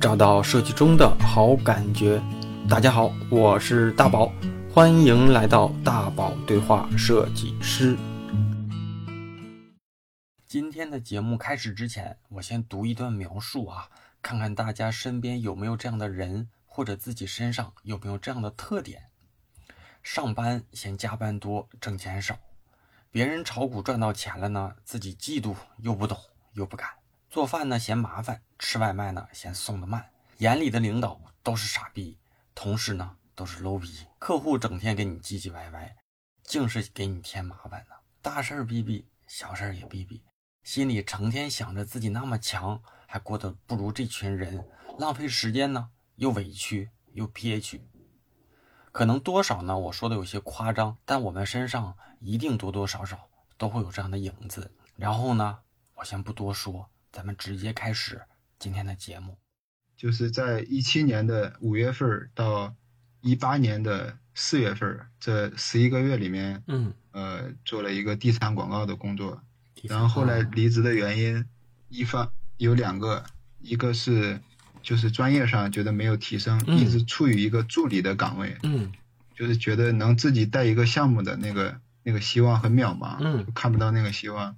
找到设计中的好感觉。大家好，我是大宝，欢迎来到大宝对话设计师。今天的节目开始之前，我先读一段描述啊，看看大家身边有没有这样的人，或者自己身上有没有这样的特点。上班嫌加班多，挣钱少；别人炒股赚到钱了呢，自己嫉妒又不懂又不敢。做饭呢嫌麻烦，吃外卖呢嫌送的慢。眼里的领导都是傻逼，同事呢都是 low 逼，客户整天给你唧唧歪歪，净是给你添麻烦呢。大事儿逼逼，小事儿也逼逼，心里成天想着自己那么强，还过得不如这群人，浪费时间呢，又委屈又憋屈。可能多少呢？我说的有些夸张，但我们身上一定多多少少都会有这样的影子。然后呢，我先不多说，咱们直接开始今天的节目。就是在一七年的五月份到一八年的四月份这十一个月里面，嗯，呃，做了一个地产广告的工作。然后后来离职的原因，一方有两个，一个是就是专业上觉得没有提升，嗯一直处于一个助理的岗位，嗯就是觉得能自己带一个项目的那个那个希望很渺茫，嗯看不到那个希望。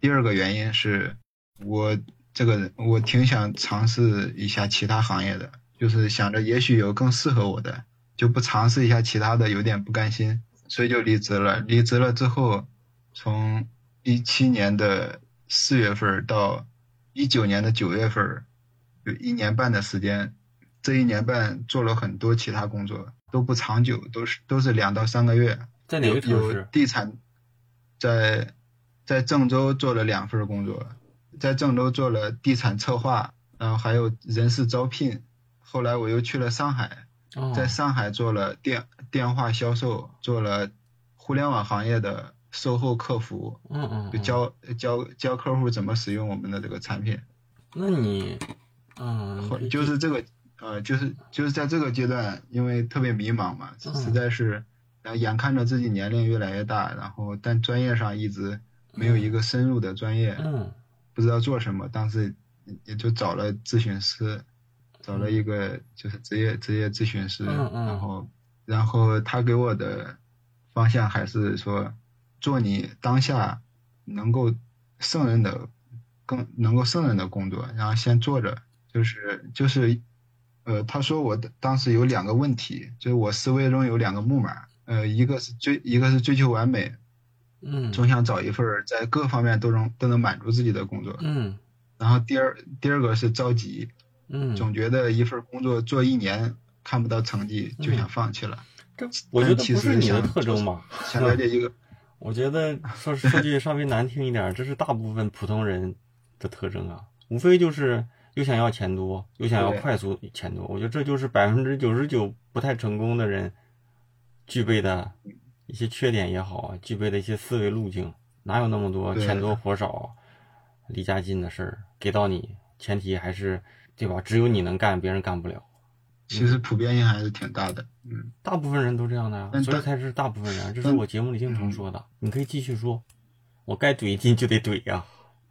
第二个原因是我这个人我挺想尝试一下其他行业的，就是想着也许有更适合我的，就不尝试一下其他的，有点不甘心，所以就离职了。离职了之后，从一七年的四月份到一九年的九月份，有一年半的时间。这一年半做了很多其他工作，都不长久，都是都是两到三个月。在哪个城有市？地产，在在郑州做了两份工作，在郑州做了地产策划，然后还有人事招聘。后来我又去了上海，哦在上海做了电电话销售，做了互联网行业的售后客服，嗯嗯，就嗯教教教客户怎么使用我们的这个产品。那你，嗯，就是这个呃，就是就是在这个阶段，因为特别迷茫嘛，嗯实在是，然后眼看着自己年龄越来越大，然后但专业上一直没有一个深入的专业，嗯不知道做什么，当时也就找了咨询师，找了一个就是职业职业咨询师，嗯嗯。然后然后他给我的方向还是说，做你当下能够胜任的更能够胜任的工作，然后先做着，就是就是，呃，他说我的当时有两个问题，就是我思维中有两个木马，呃，一个是追一个是追求完美，嗯。总想找一份在各方面都能都能满足自己的工作，嗯。然后第二第二个是着急，嗯，总觉得一份工作做一年看不到成绩就想放弃了，这。我觉得不是你的特征吧？想了解一个，我觉得说说句稍微难听一点，这是大部分普通人的特征啊，无非就是又想要钱多，又想要快速钱多。我觉得这就是百分之九十九不太成功的人具备的一些缺点也好啊，具备的一些思维路径。哪有那么多钱多活少、离家近的事儿给到你？前提还是对吧？只有你能干，别人干不了。其实普遍性还是挺大的，嗯。大部分人都这样的呀，所以才是大部分人。这是我节目里经常嗯说的。你可以继续说，我该怼进就得怼呀。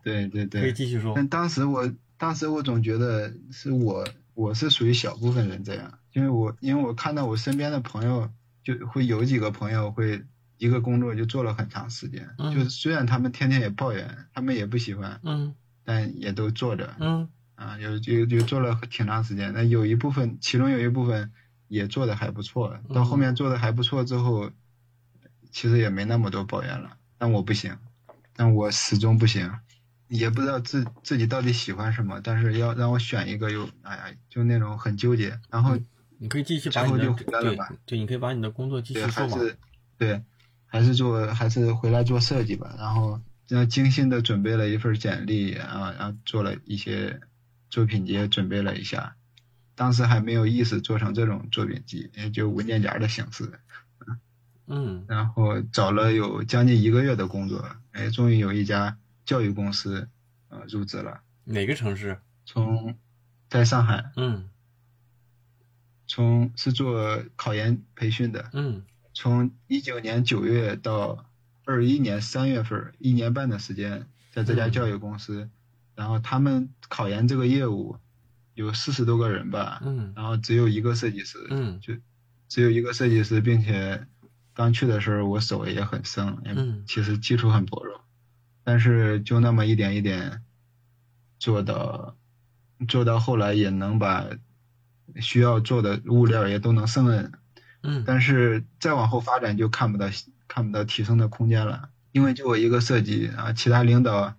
对对对可以，继续说。但当时我当时我总觉得是我我是属于小部分人这样，因为我因为我看到我身边的朋友就会有几个朋友会一个工作就做了很长时间，嗯就是虽然他们天天也抱怨，他们也不喜欢，嗯但也都做着嗯啊，有有有做了挺长时间，那有一部分其中有一部分也做的还不错，到后面做的还不错之后，其实也没那么多抱怨了，但我不行，但我始终不行。也不知道自自己到底喜欢什么，但是要让我选一个又，哎呀，就那种很纠结。然后你可以继续把你的之后就回来了对吧对，你可以把你的工作继，续说嘛。还是对，还是做还是回来做设计吧。然后这样精心的准备了一份简历啊，然后做了一些作品集，准备了一下。当时还没有意识做成这种作品集，也就文件夹的形式。嗯然后找了有将近一个月的工作，哎，终于有一家教育公司，呃，入职了。哪个城市？从在上海，嗯从是做考研培训的，嗯。从一九年九月到二一年三月份，一年半的时间，在这家嗯教育公司，然后他们考研这个业务，有四十多个人吧，嗯。然后只有一个设计师，嗯。就只有一个设计师，并且刚去的时候我手也很生，嗯。其实基础很薄弱，但是就那么一点一点做到做到后来也能把需要做的物料也都能胜任，嗯但是再往后发展就看不到看不到提升的空间了，因为就我一个设计啊，其他领导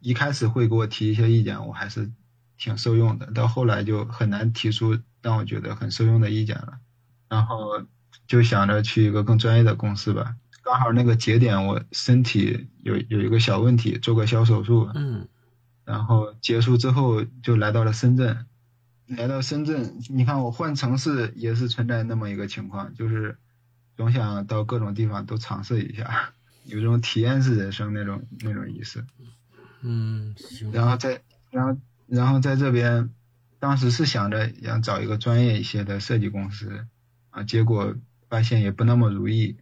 一开始会给我提一些意见，我还是挺受用的，到后来就很难提出让我觉得很受用的意见了，然后就想着去一个更专业的公司吧。刚好那个节点我身体有有一个小问题，做个小手术，嗯然后结束之后就来到了深圳。来到深圳，你看我换城市也是存在那么一个情况，就是总想到各种地方都尝试一下，有这种体验式人生那种那种意思。嗯，行，然后在然后然后在这边，当时是想着想找一个专业一些的设计公司，啊，结果发现也不那么如意，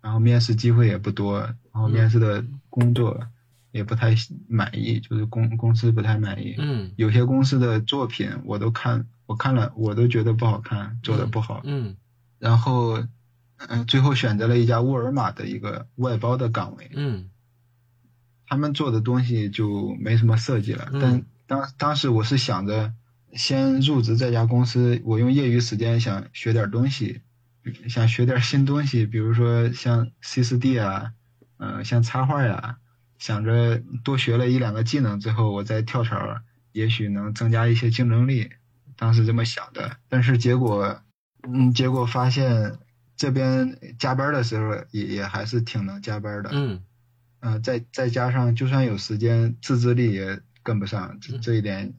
然后面试机会也不多，然后面试的工作也不太满意，就是公公司不太满意。嗯有些公司的作品我都看，我看了我都觉得不好看，做的不好。嗯然后，嗯，最后选择了一家沃尔玛的一个外包的岗位。嗯他们做的东西就没什么设计了。嗯但当当时我是想着先入职这家公司，我用业余时间想学点东西，想学点新东西，比如说像 C 4 D 啊，呃，像插画呀、想着多学了一两个技能之后，我再跳槽，也许能增加一些竞争力。当时这么想的，但是结果，嗯，结果发现这边加班的时候也也还是挺能加班的。嗯呃，再再加上就算有时间，自制力也跟不上，这嗯这一点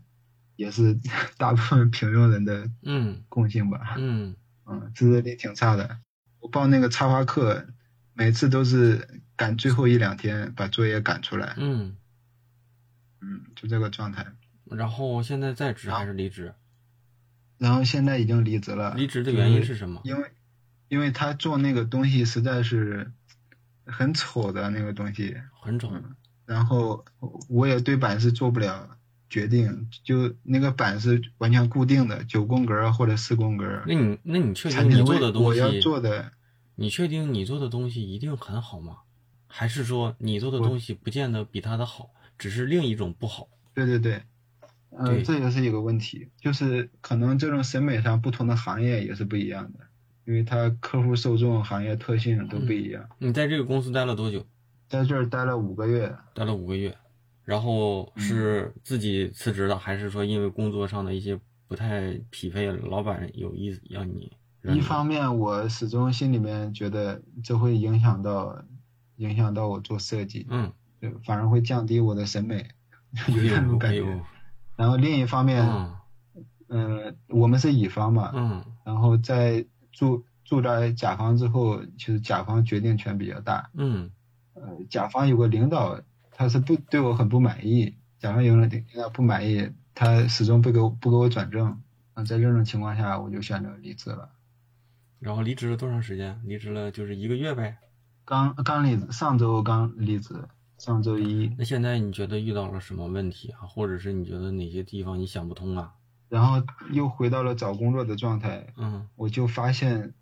也是 大部分平庸人的嗯共性吧。嗯嗯，自制力挺差的。我报那个插花课，每次都是赶最后一两天把作业赶出来。嗯，嗯，就这个状态。然后现在在职还是离职？然后现在已经离职了。离职的原因是什么？因为因为他做那个东西实在是很丑的那个东西，很丑。嗯然后我也对版式做不了决定，就那个版是完全固定的，九宫格或者四宫格。那你那你确定你做的东西我要西，做的，你确定你做的东西一定很好吗？还是说你做的东西不见得比他的好，只是另一种不好？对对对，呃，这也是一个问题，就是可能这种审美上不同的行业也是不一样的，因为他客户受众、行业特性都不一样。你在这个公司待了多久？在这儿待了五个月，待了五个月，然后嗯是自己辞职的，还是说因为工作上的一些不太匹配，老板有意让你？一方面我始终心里面觉得这会影响到影响到我做设计，嗯，就反而会降低我的审美，有这种感觉。然后另一方面，嗯嗯、我们是乙方嘛，嗯然后在住住在甲方之后，其实甲方决定权比较大。嗯呃，甲方有个领导，他是不对我很不满意，甲方有个领导不满意，他始终不给我不给我转正。啊在这种情况下，我就选择离职了。然后离职了多长时间？离职了就是一个月呗。刚刚离职，上周刚离职，上周一，那现在你觉得遇到了什么问题啊？或者是你觉得哪些地方你想不通啊？然后又回到了找工作的状态。嗯我就发现，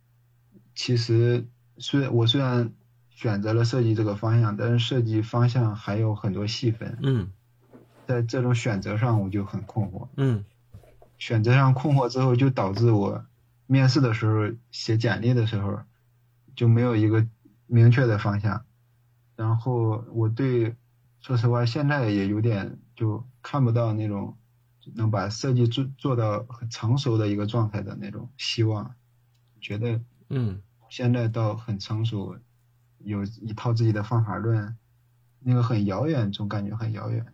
其实虽我虽然选择了设计这个方向，但是设计方向还有很多细分，嗯在这种选择上我就很困惑。嗯选择上困惑之后，就导致我面试的时候写简历的时候就没有一个明确的方向。然后我对，说实话，现在也有点就看不到那种能把设计做做到很成熟的一个状态的那种希望。觉得嗯现在到很成熟，有一套自己的方法论，那个很遥远，总感觉很遥远。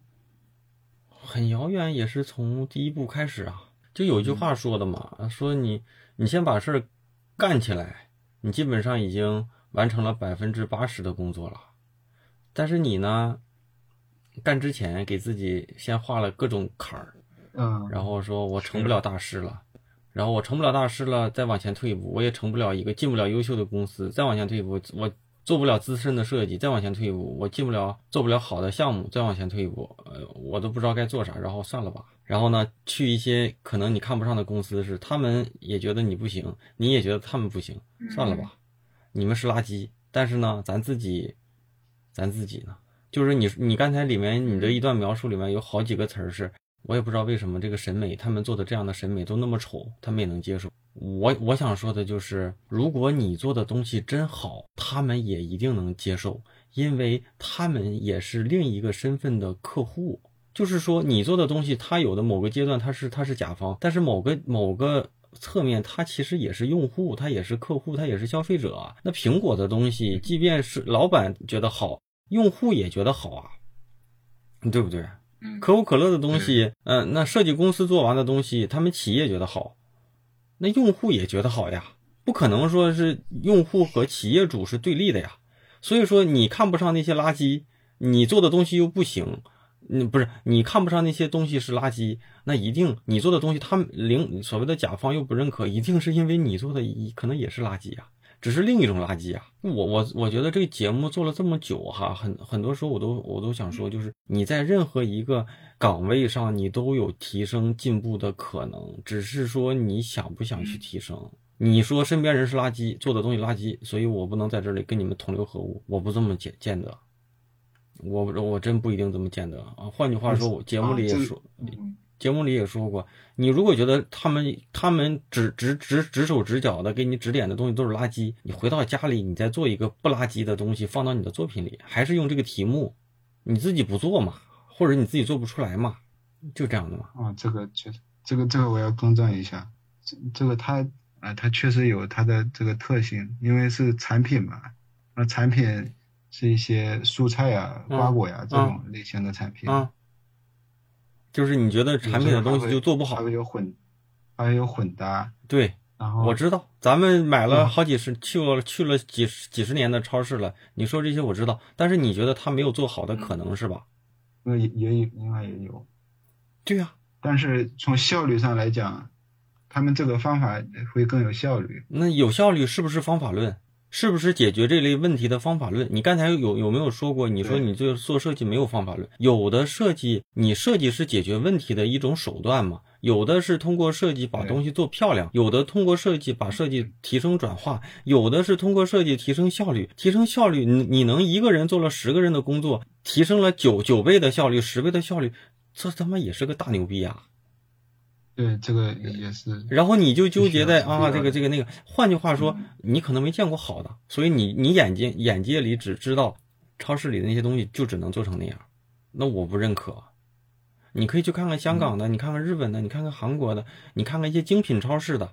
很遥远，也是从第一步开始啊。就有一句话说的嘛，说你你先把事儿干起来，你基本上已经完成了百分之八十的工作了。但是你呢，干之前给自己先画了各种坎儿，嗯，然后说我成不了大师了，然后我成不了大师了，再往前退一步，我也成不了一个进不了优秀的公司，再往前退一步，我做不了资深的设计，再往前退一步，我进不了做不了好的项目，再往前退一步，呃，我都不知道该做啥，然后算了吧，然后呢，去一些可能你看不上的公司，是他们也觉得你不行，你也觉得他们不行，算了吧，你们是垃圾。但是呢，咱自己，咱自己呢，就是你你刚才里面你的一段描述里面有好几个词儿是，我也不知道为什么这个审美，他们做的这样的审美都那么丑，他们也能接受。我我想说的就是，如果你做的东西真好，他们也一定能接受，因为他们也是另一个身份的客户。就是说，你做的东西，他有的某个阶段他是他是甲方，但是某个某个侧面，它其实也是用户，它也是客户，它也是消费者。那苹果的东西，即便是老板觉得好，用户也觉得好啊，对不对？可口可乐的东西，嗯，那设计公司做完的东西，他们企业觉得好，那用户也觉得好呀，不可能说是用户和企业主是对立的呀。所以说，你看不上那些垃圾，你做的东西又不行。嗯，不是你看不上那些东西是垃圾，那一定你做的东西，他们零所谓的甲方又不认可，一定是因为你做的可能也是垃圾啊，只是另一种垃圾啊。我我我觉得这个节目做了这么久哈，很很多时候我都我都想说，就是你在任何一个岗位上，你都有提升进步的可能，只是说你想不想去提升。你说身边人是垃圾，做的东西垃圾，所以我不能在这里跟你们同流合污，我不这么见见得。我我真不一定这么见得啊。换句话说，我节目里也说，节目里也说过，你如果觉得他们他们指指指指手指脚的给你指点的东西都是垃圾，你回到家里，你再做一个不垃圾的东西放到你的作品里，还是用这个题目，你自己不做嘛，或者你自己做不出来嘛，就这样的嘛。啊，这个确实，这个这个我要更正一下，这这个它啊，它确实有它的这个特性，因为是产品嘛，那产品。是一些蔬菜呀、瓜果呀这种类型的产品，啊，就是你觉得产品的东西就做不好，还会有混，还会有混搭，对，然后我知道，咱们买了好几十去了去了几十几十年的超市了，你说这些我知道，但是你觉得他没有做好的可能是吧？那也也有，应该也有，对呀，但是从效率上来讲，他们这个方法会更有效率。那有效率是不是方法论？是不是解决这类问题的方法论？你刚才有有没有说过？你说你做做设计没有方法论，有的设计你设计是解决问题的一种手段嘛？有的是通过设计把东西做漂亮，有的通过设计把设计提升转化，有的是通过设计提升效率。提升效率，你你能一个人做了十个人的工作，提升了九九倍的效率，十倍的效率，这他妈也是个大牛逼啊！对，这个也是。然后你就纠结在啊，这个这个那个。换句话说，你可能没见过好的，所以你你眼睛眼界里只知道超市里的那些东西，就只能做成那样。那我不认可。你可以去看看香港的，你看看日本的，你看看韩国的，你看看一些精品超市的，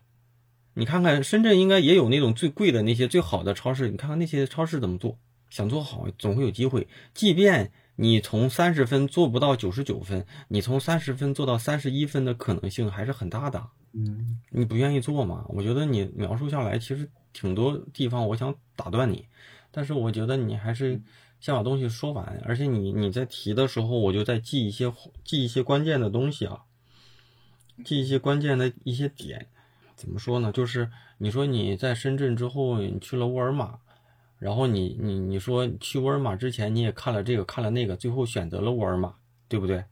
你看看深圳应该也有那种最贵的那些最好的超市，你看看那些超市怎么做。想做好，总会有机会。即便。你从三十分做不到九十九分，你从三十分做到三十一分的可能性还是很大的。嗯，你不愿意做嘛？我觉得你描述下来其实挺多地方，我想打断你，但是我觉得你还是先把东西说完。而且你你在提的时候，我就在记一些记一些关键的东西啊，记一些关键的一些点。怎么说呢？就是你说你在深圳之后，你去了沃尔玛。然后你你你说去沃尔玛之前你也看了这个看了那个，最后选择了沃尔玛，对不对？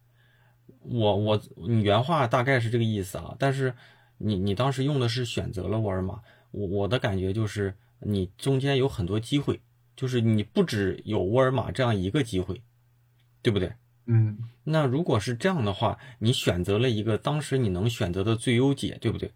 我我你原话大概是这个意思啊，但是你你当时用的是选择了沃尔玛，我我的感觉就是你中间有很多机会，就是你不只有沃尔玛这样一个机会，对不对？嗯，那如果是这样的话，你选择了一个当时你能选择的最优解，对不对？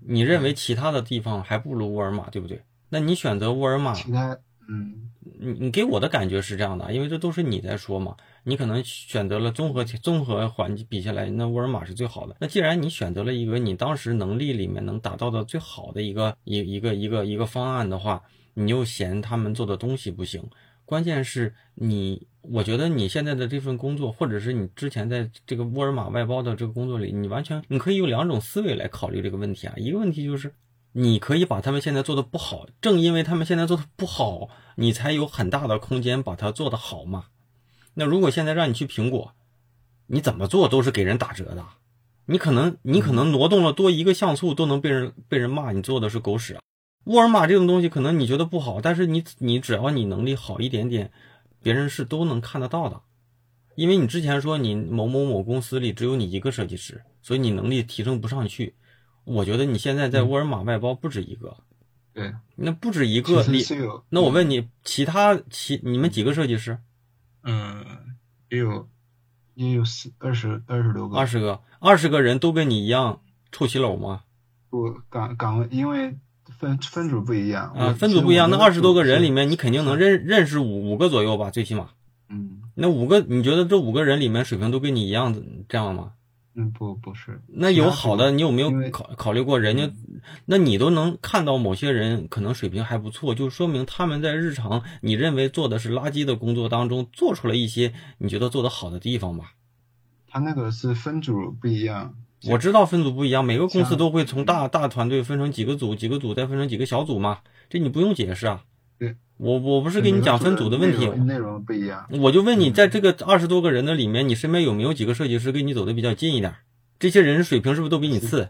你认为其他的地方还不如沃尔玛，对不对？那你选择沃尔玛，其他，嗯，你你给我的感觉是这样的，因为这都是你在说嘛，你可能选择了综合综合环境比下来，那沃尔玛是最好的。那既然你选择了一个你当时能力里面能达到的最好的一个一一个一个一个方案的话，你又嫌他们做的东西不行，关键是你，我觉得你现在的这份工作，或者是你之前在这个沃尔玛外包的这个工作里，你完全你可以用两种思维来考虑这个问题啊，一个问题就是。你可以把他们现在做的不好，正因为他们现在做的不好，你才有很大的空间把它做得好嘛。那如果现在让你去苹果，你怎么做都是给人打折的，你可能你可能挪动了多一个像素都能被人被人骂你做的是狗屎。沃尔玛这种东西可能你觉得不好，但是你你只要你能力好一点点，别人是都能看得到的。因为你之前说你某某某公司里只有你一个设计师，所以你能力提升不上去。我觉得你现在在沃尔玛外包不止一个，对，那不止一个，你那我问你，其他其你们几个设计师？嗯，也有也有四二十二十多个，二十个，二十个人都跟你一样臭棋篓吗？不岗岗位，因为分分组不一样啊，分组不一样，那二十多个人里，面，你肯定能认认识五五个左右吧，最起码。嗯那五个，你觉得这五个人里面水平都跟你一样的这样吗？嗯不不是，那有好的，你有没有考考虑过人家？那你都能看到某些人可能水平还不错，就说明他们在日常你认为做的是垃圾的工作当中，做出了一些你觉得做得好的地方吧？他那个是分组不一样，我知道分组不一样，每个公司都会从大大团队分成几个组，几个组再分成几个小组嘛，这你不用解释啊。对，我我不是跟你讲分组的问题，内容内容不一样，我就问你，在这个二十多个人的里面，你身边有没有几个设计师跟你走的比较近一点？这些人水平是不是都比你次？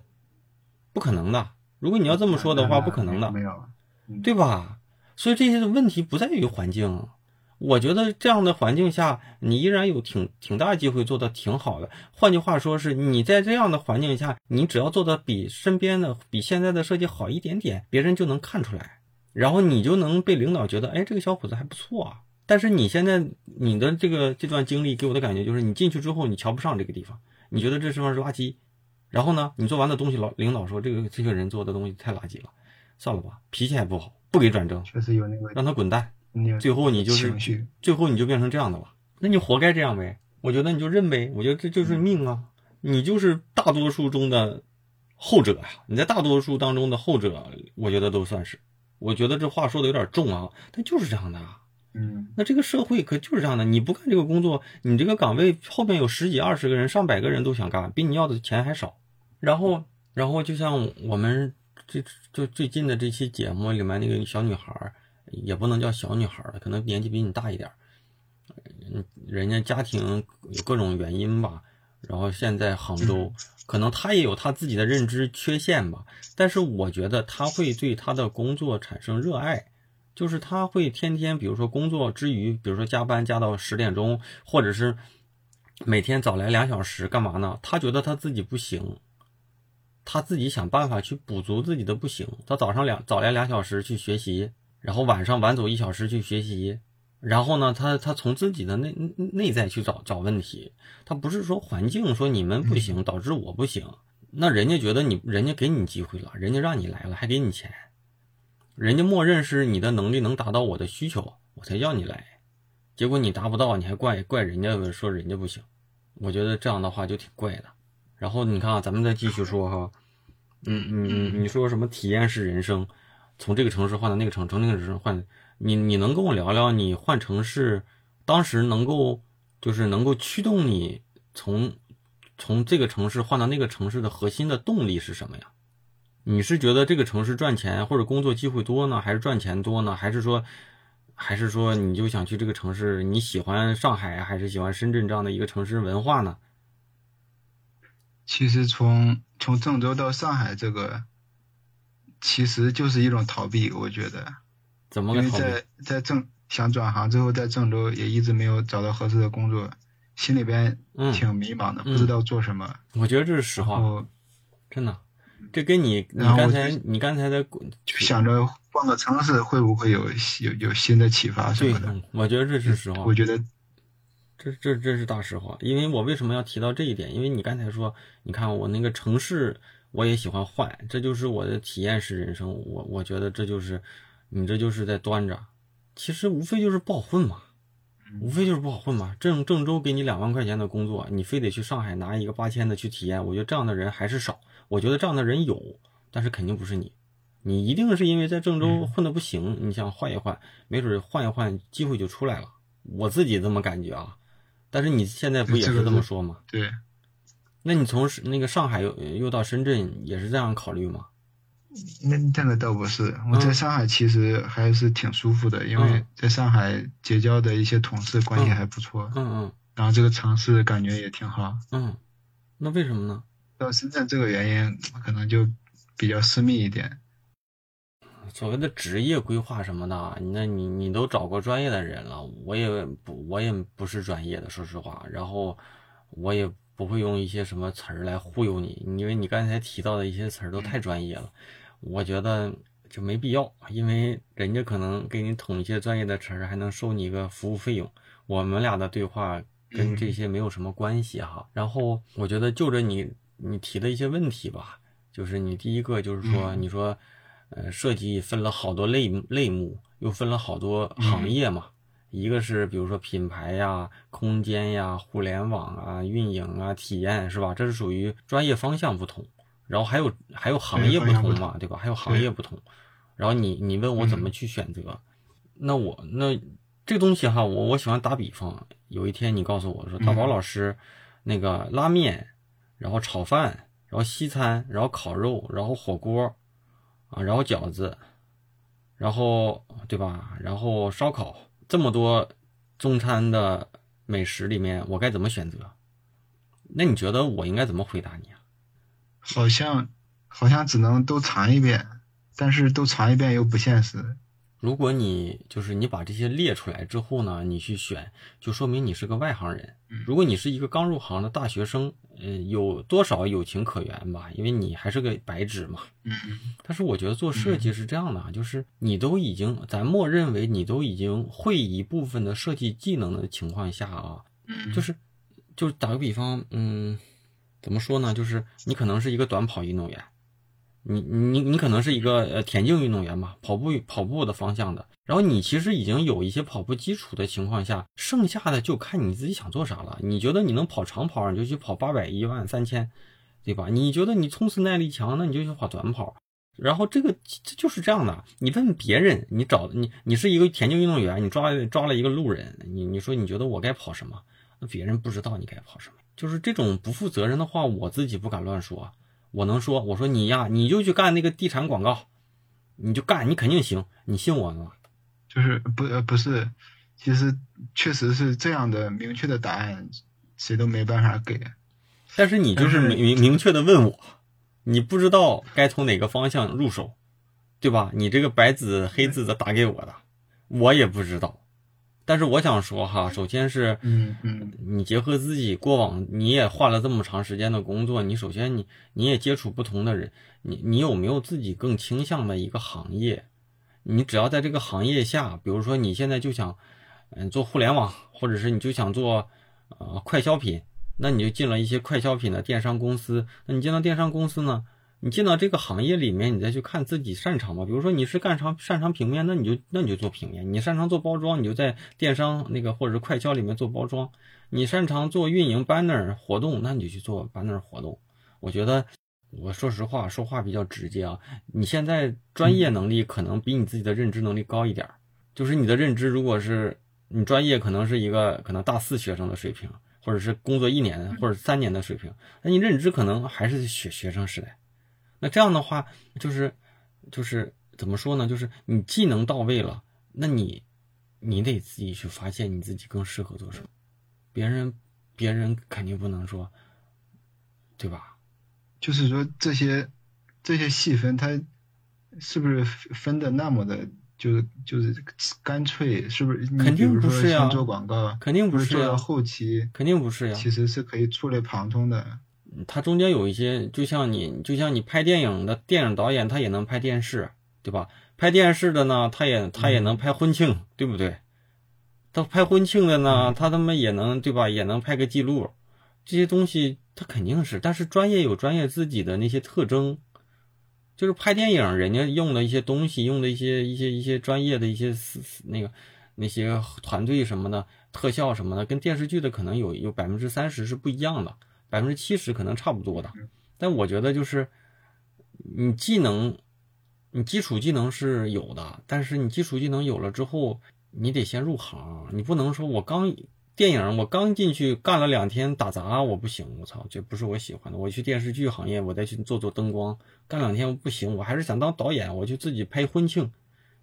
不可能的。如果你要这么说的话，不可能的，没有，对吧？所以这些问题不在于环境。我觉得这样的环境下，你依然有挺挺大机会做的挺好的。换句话说，是你在这样的环境下，你只要做的比身边的、比现在的设计好一点点，别人就能看出来，然后你就能被领导觉得，哎，这个小伙子还不错啊。但是你现在你的这个这段经历给我的感觉就是，你进去之后你瞧不上这个地方，你觉得这地方是垃圾，然后呢，你做完的东西老领导说这个这个人做的东西太垃圾了，算了吧，脾气还不好，不给转正，确实有那个让他滚蛋。最后你就是，最后你就变成这样的了，那你活该这样呗。我觉得你就认呗，我觉得这就是命啊，你就是大多数中的后者呀。你在大多数当中的后者，我觉得都算是。我觉得这话说的有点重啊，但就是这样的啊。嗯那这个社会可就是这样的，你不干这个工作，你这个岗位后面有十几、二十个人、上百个人都想干，比你要的钱还少。然后，然后就像我们这就最近的这期节目里面那个小女孩儿，也不能叫小女孩了，可能年纪比你大一点儿。嗯，人家家庭有各种原因吧，然后现在杭州，可能他也有他自己的认知缺陷吧，但是我觉得他会对他的工作产生热爱。就是他会天天，比如说工作之余，比如说加班加到十点钟，或者是每天早来两小时，干嘛呢？他觉得他自己不行，他自己想办法去补足自己的不行。他早上两早来两小时去学习，然后晚上晚走一小时去学习，然后呢，他他从自己的内内在去找找问题。他不是说环境说你们不行导致我不行，那人家觉得你人家给你机会了，人家让你来了还给你钱。人家默认是你的能力能达到我的需求，我才要你来，结果你达不到，你还怪怪人家说人家不行，我觉得这样的话就挺怪的。然后你看啊，咱们再继续说哈，嗯嗯嗯，你说什么体验式人生，从这个城市换到那个城，从那个城市换，你你能跟我聊聊你换城市，当时能够就是能够驱动你从从这个城市换到那个城市的核心的动力是什么呀？你是觉得这个城市赚钱或者工作机会多呢，还是赚钱多呢？还是说，还是说你就想去这个城市？你喜欢上海还是喜欢深圳这样的一个城市文化呢？其实从从郑州到上海这个，其实就是一种逃避，我觉得，怎么个逃避？因为在在郑想转行之后，在郑州也一直没有找到合适的工作，心里边嗯挺迷茫的，嗯不知道做什么。我觉得这是实话，真的。这跟你你刚才你刚才在就想着换个城市会不会有有有新的启发什么的。，嗯我觉得这是实话。我觉得这这这是大实话，因为我为什么要提到这一点？因为你刚才说，你看我那个城市，我也喜欢换，这就是我的体验式人生。我我觉得这就是，你这就是在端着，其实无非就是不好混嘛，无非就是不好混嘛。郑郑州给你两万块钱的工作，你非得去上海拿一个八千的去体验，我觉得这样的人还是少。我觉得这样的人有，但是肯定不是你。你一定是因为在郑州混的不行，你想换一换，没准换一换机会就出来了。我自己这么感觉啊。但是你现在不也是这么说吗？对，那你从那个上海又又到深圳，也是这样考虑吗？那这个倒不是，我嗯在上海其实还是挺舒服的，因为嗯在上海结交的一些同事关系还不错，嗯嗯然后这个城市感觉也挺好。嗯，那为什么呢？到深圳这个原因可能就比较私密一点。所谓的职业规划什么的，那你你都找过专业的人了，我也不我也不是专业的，说实话，然后我也不会用一些什么词儿来忽悠你，因为你刚才提到的一些词儿都太专业了，我觉得就没必要，因为人家可能给你捅一些专业的词儿，还能收你一个服务费用，我们俩的对话跟这些没有什么关系哈。然后我觉得就着你你提的一些问题吧，就是你第一个就是说，你说。呃，设计分了好多类类目，又分了好多行业嘛。一个是比如说品牌呀、空间呀、互联网啊、运营啊、体验是吧？这是属于专业方向不同。然后还有还有行业不同嘛，对吧？还有行业不同。然后你你问我怎么去选择？那我那这个东西哈，我我喜欢打比方。有一天你告诉我说，大宝老师，那个拉面，然后炒饭，然后西餐，然后烤肉，然后火锅。啊，然后饺子，然后对吧？然后烧烤，这么多中餐的美食里面，我该怎么选择？那你觉得我应该怎么回答你啊？好像好像只能都尝一遍，但是都尝一遍又不现实。如果你就是你把这些列出来之后呢，你去选，就说明你是个外行人。如果你是一个刚入行的大学生，嗯，有多少有情可原吧？因为你还是个白纸嘛。嗯。但是我觉得做设计是这样的，就是你都已经，咱默认为你都已经会一部分的设计技能的情况下啊，就是，就是打个比方，嗯，怎么说呢？就是你可能是一个短跑运动员。你你你可能是一个呃田径运动员吧，跑步跑步的方向的，然后你其实已经有一些跑步基础的情况下，剩下的就看你自己想做啥了。你觉得你能跑长跑，你就去跑八百、一万、三千，对吧？你觉得你冲刺耐力强，那你就去跑短跑。然后这个这就是这样的。你问别人，你找你你是一个田径运动员，你抓抓了一个路人，你你说你觉得我该跑什么？那别人不知道你该跑什么，就是这种不负责任的话，我自己不敢乱说。我能说，我说你呀，你就去干那个地产广告，你就干，你肯定行，你信我吗？就是不呃不是，其实确实是这样的，明确的答案谁都没办法给。但是你就是明明确的问我，你不知道该从哪个方向入手，对吧？你这个白纸黑字的打给我的，我也不知道。但是我想说哈，首先是，嗯嗯，你结合自己过往，你也换了这么长时间的工作，你首先你你也接触不同的人，你你有没有自己更倾向的一个行业？你只要在这个行业下，比如说你现在就想，嗯，做互联网，或者是你就想做，呃，快消品，那你就进了一些快消品的电商公司。那你进到电商公司呢？你进到这个行业里面，你再去看自己擅长吧。比如说你是干长擅长平面，那你就那你就做平面；你擅长做包装，你就在电商那个或者是快销里面做包装；你擅长做运营 banner 活动，那你就去做 banner 活动。我觉得，我说实话，说话比较直接啊。你现在专业能力可能比你自己的认知能力高一点，就是你的认知，如果是你专业可能是一个可能大四学生的水平，或者是工作一年或者三年的水平，那你认知可能还是学学生时代。那这样的话，就是，就是怎么说呢？就是你技能到位了，那你，你得自己去发现你自己更适合做什么。别人，别人肯定不能说，对吧？就是说这些，这些细分，它是不是分的那么的，就是就是干脆？是不是？肯定不是呀。做广告，肯定不是做到后期，肯定不是呀。其实是可以触类旁通的。它中间有一些，就像你，就像你拍电影的电影导演，他也能拍电视，对吧？拍电视的呢，他也他也能拍婚庆，对不对？他拍婚庆的呢，他他妈也能，对吧？也能拍个记录，这些东西他肯定是。但是专业有专业自己的那些特征，就是拍电影人家用的一些东西，用的一些一些一些专业的一些那个那些团队什么的特效什么的，跟电视剧的可能有有百分之三十是不一样的。百分之七十可能差不多的，但我觉得就是你技能，你基础技能是有的，但是你基础技能有了之后，你得先入行，你不能说我刚电影我刚进去干了两天打杂我不行，我操，这不是我喜欢的。我去电视剧行业，我再去做做灯光，干两天不行，我还是想当导演，我就自己拍婚庆。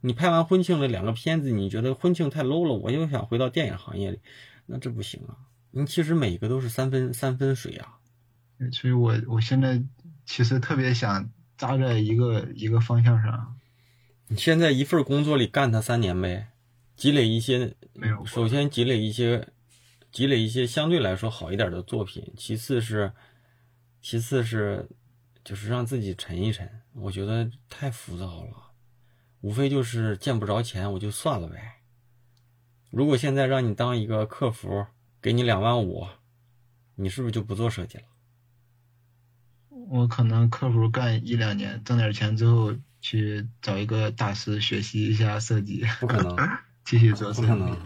你拍完婚庆的两个片子，你觉得婚庆太 low 了，我又想回到电影行业里，那这不行啊。你其实每个都是三分三分水啊，所以我我现在其实特别想扎在一个一个方向上。你现在一份工作里干它三年呗，积累一些，没有首先积累一些，积累一些相对来说好一点的作品，其次是，其次是，就是让自己沉一沉。我觉得太浮躁了，无非就是见不着钱，我就算了呗。如果现在让你当一个客服，给你两万五，你是不是就不做设计了？我可能客服干一两年，挣点钱之后去找一个大师学习一下设计，不可能。继续做设计。不可能。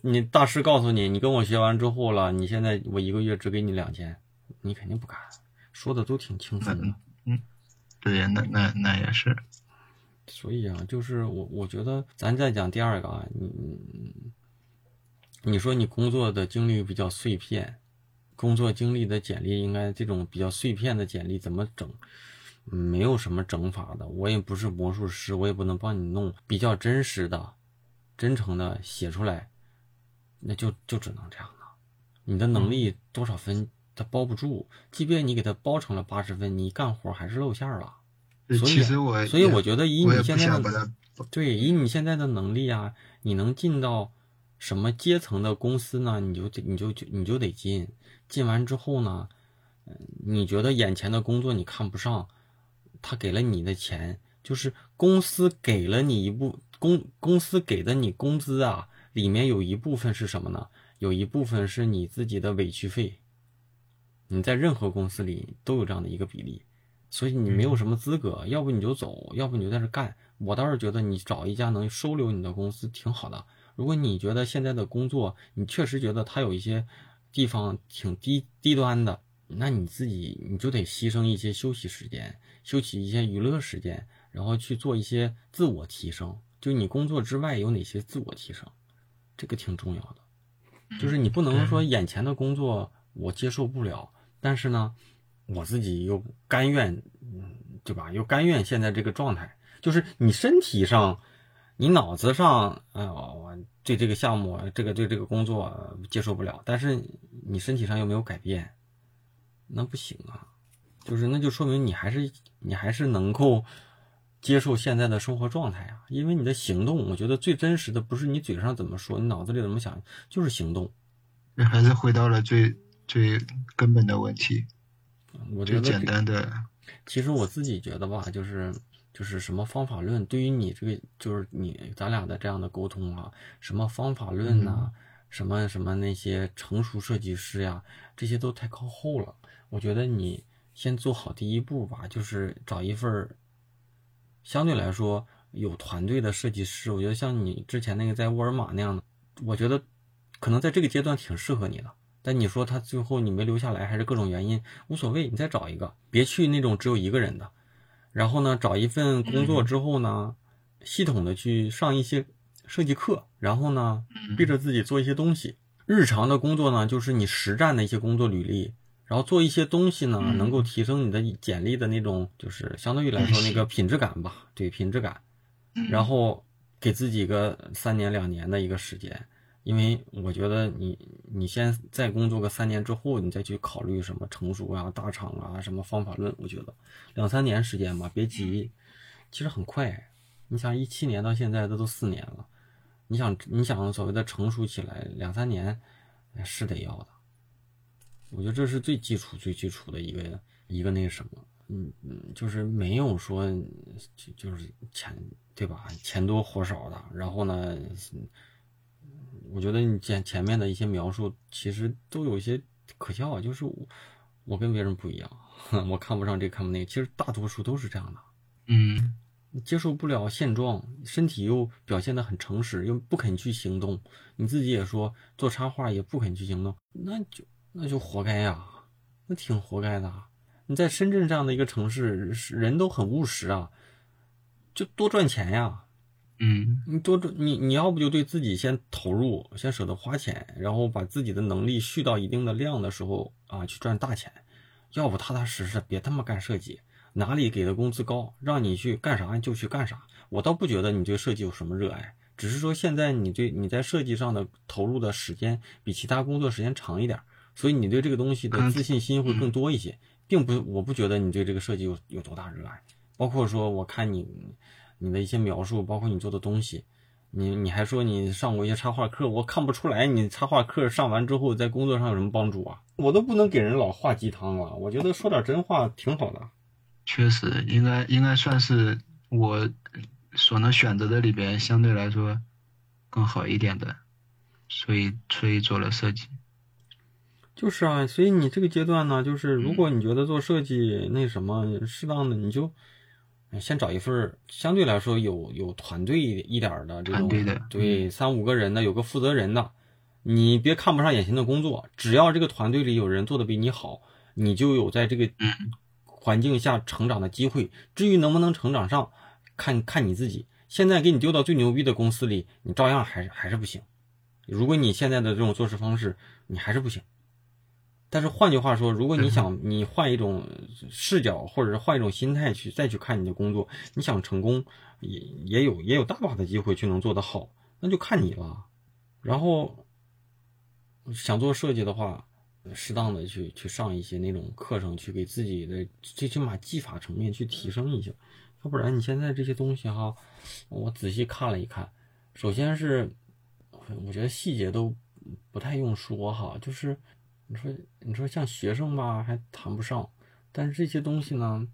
你大师告诉你，你跟我学完之后了，你现在我一个月只给你两千，你肯定不干。说的都挺轻松的，嗯对呀，那那那也是。所以啊，就是我我觉得咱再讲第二个啊，你你说你工作的经历比较碎片，工作经历的简历应该这种比较碎片的简历怎么整？没有什么整法的，我也不是魔术师，我也不能帮你弄比较真实的。真诚的写出来，那就就只能这样了。你的能力多少分，他包不住。即便你给他包成了八十分，你干活还是露馅了。所以，所以我觉得以你现在的对，以你现在的能力啊，你能进到什么阶层的公司呢？你就得你就就你就得进。进完之后呢，你觉得眼前的工作你看不上，他给了你的钱，就是公司给了你一部。公公司给的你工资啊，里面有一部分是什么呢？有一部分是你自己的委屈费。你在任何公司里都有这样的一个比例，所以你没有什么资格，要不你就走，要不你就在这干。我倒是觉得你找一家能收留你的公司挺好的。如果你觉得现在的工作你确实觉得它有一些地方挺低低端的，那你自己你就得牺牲一些休息时间，休息一些娱乐时间，然后去做一些自我提升。就你工作之外有哪些自我提升，这个挺重要的。就是你不能说眼前的工作我接受不了，但是呢，我自己又甘愿，嗯，对吧？又甘愿现在这个状态。就是你身体上、你脑子上，哎呦，我对这个项目、这个对这个工作接受不了，但是你身体上又没有改变，那不行啊。就是那就说明你还是你还是能够。接受现在的生活状态啊，因为你的行动，我觉得最真实的不是你嘴上怎么说，你脑子里怎么想，就是行动。这还是回到了最最根本的问题。我觉得简单的。其实我自己觉得吧，就是就是什么方法论，对于你这个就是你咱俩的这样的沟通啊，什么方法论呐，什么什么那些成熟设计师呀，这些都太靠后了。我觉得你先做好第一步吧，就是找一份。相对来说，有团队的设计师，我觉得像你之前那个在沃尔玛那样的，我觉得可能在这个阶段挺适合你的。但你说他最后你没留下来，还是各种原因，无所谓，你再找一个，别去那种只有一个人的。然后呢，找一份工作之后呢，系统的去上一些设计课，然后呢，逼着自己做一些东西。日常的工作呢，就是你实战的一些工作履历。然后做一些东西呢，能够提升你的简历的那种，就是相对于来说那个品质感吧，对品质感。然后给自己个三年两年的一个时间，因为我觉得你你先再工作个三年之后，你再去考虑什么成熟啊、大厂啊、什么方法论，我觉得两三年时间吧，别急，其实很快。你想一七年到现在，这都四年了，你想你想所谓的成熟起来，两三年是得要的。我觉得这是最基础、最基础的一个一个那什么，嗯嗯，就是没有说就就是钱对吧？钱多活少的。然后呢，我觉得你前前面的一些描述其实都有一些可笑啊，就是我我跟别人不一样，我看不上这看不那个。其实大多数都是这样的，嗯，接受不了现状，身体又表现得很诚实，又不肯去行动。你自己也说做插画也不肯去行动，那就。那就活该呀，那挺活该的。你在深圳这样的一个城市，人都很务实啊，就多赚钱呀。嗯，你多赚你你要不就对自己先投入，先舍得花钱，然后把自己的能力蓄到一定的量的时候啊，去赚大钱。要不踏踏实实别他妈干设计，哪里给的工资高，让你去干啥就去干啥。我倒不觉得你对设计有什么热爱，只是说现在你对你在设计上的投入的时间比其他工作时间长一点。所以你对这个东西的自信心会更多一些，并不，我不觉得你对这个设计有有多大热爱。包括说，我看你你的一些描述，包括你做的东西，你你还说你上过一些插画课，我看不出来你插画课上完之后在工作上有什么帮助啊？我都不能给人老画鸡汤了，我觉得说点真话挺好的。确实，应该应该算是我所能选择的里边相对来说更好一点的，所以所以做了设计。就是啊，所以你这个阶段呢，就是如果你觉得做设计那什么适当的，你就先找一份相对来说有有团队一点的这种，对三五个人的，有个负责人的，你别看不上眼前的工作，只要这个团队里有人做的比你好，你就有在这个环境下成长的机会。至于能不能成长上，看看你自己。现在给你丢到最牛逼的公司里，你照样还是还是不行。如果你现在的这种做事方式，你还是不行。但是换句话说，如果你想你换一种视角，或者是换一种心态去再去看你的工作，你想成功，也也有也有大把的机会去能做得好，那就看你了。然后想做设计的话，适当的去去上一些那种课程，去给自己的最起码技法层面去提升一下。要不然你现在这些东西哈，我仔细看了一看，首先是我觉得细节都不太用说哈，就是。你说，你说像学生吧，还谈不上，但是这些东西呢，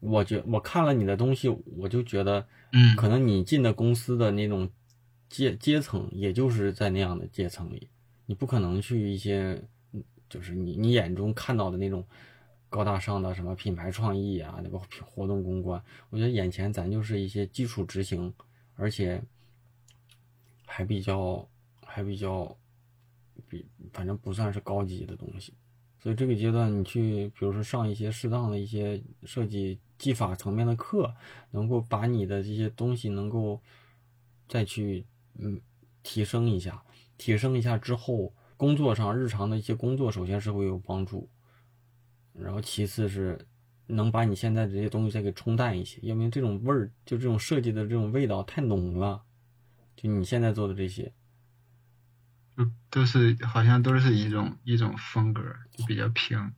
我觉我看了你的东西，我就觉得，嗯，可能你进的公司的那种阶阶层，也就是在那样的阶层里，你不可能去一些，就是你你眼中看到的那种高大上的什么品牌创意啊，那个活动公关，我觉得眼前咱就是一些基础执行，而且还比较还比较。比反正不算是高级的东西，所以这个阶段你去，比如说上一些适当的一些设计技法层面的课，能够把你的这些东西能够再去嗯提升一下，提升一下之后，工作上日常的一些工作首先是会有帮助，然后其次是能把你现在这些东西再给冲淡一些，因为这种味儿就这种设计的这种味道太浓了，就你现在做的这些。都是好像都是一种一种风格，就比较平。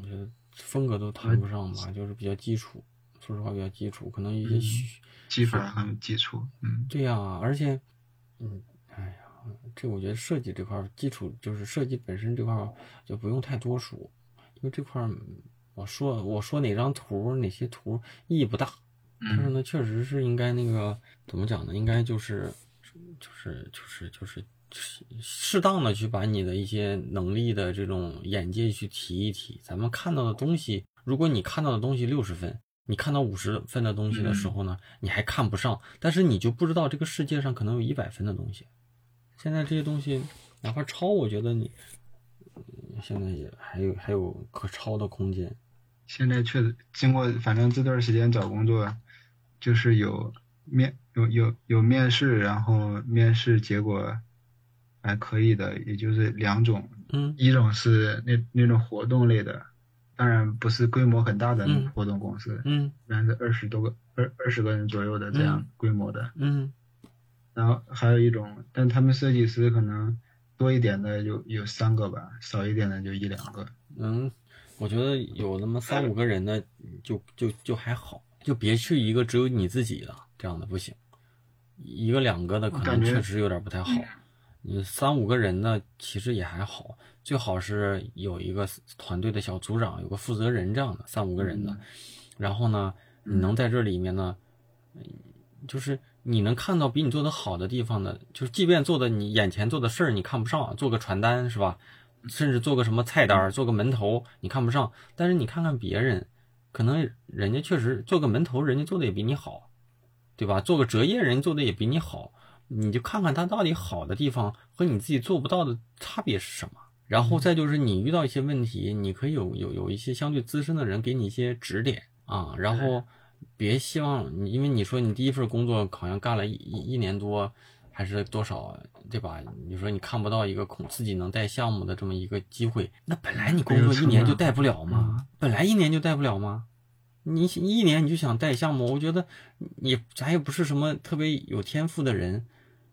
我觉得风格都谈不上吧，就是比较基础。说实话，比较基础，可能一些技法很基础。嗯，对呀，而且，嗯，哎呀，这我觉得设计这块基础就是设计本身这块就不用太多说，因为这块我说我说哪张图哪些图意义不大，但是呢，确实是应该那个怎么讲呢？应该就是。就是就是就是适当的去把你的一些能力的这种眼界去提一提。咱们看到的东西，如果你看到的东西六十分，你看到五十分的东西的时候呢，你还看不上，但是你就不知道这个世界上可能有一百分的东西。现在这些东西哪怕抄，我觉得你现在也还有还有可抄的空间。现在确实经过，反正这段时间找工作，就是有。面有有有面试，然后面试结果还可以的，也就是两种，嗯，一种是那那种活动类的，当然不是规模很大的活动公司，嗯，一般是二十多个二二十个人左右的这样规模的，嗯，然后还有一种，但他们设计师可能多一点的有有三个吧，少一点的就一两个，嗯，我觉得有那么三五个人的就就就还好，就别去一个只有你自己的。这样的不行，一个两个的可能确实有点不太好。你三五个人呢其实也还好，最好是有一个团队的小组长，有个负责人这样的三五个人的。然后呢，你能在这里面呢，就是你能看到比你做的好的地方的，就是即便做的你眼前做的事儿你看不上，做个传单是吧？甚至做个什么菜单，做个门头你看不上，但是你看看别人，可能人家确实做个门头，人家做的也比你好。对吧？做个折页人做的也比你好，你就看看他到底好的地方和你自己做不到的差别是什么。然后再就是你遇到一些问题，你可以有有有一些相对资深的人给你一些指点啊。然后别希望你，因为你说你第一份工作好像干了一一年多还是多少，对吧？你说你看不到一个恐自己能带项目的这么一个机会，那本来你工作一年就带不了吗？本来一年就带不了吗？你一年你就想带项目，我觉得你咱也不是什么特别有天赋的人，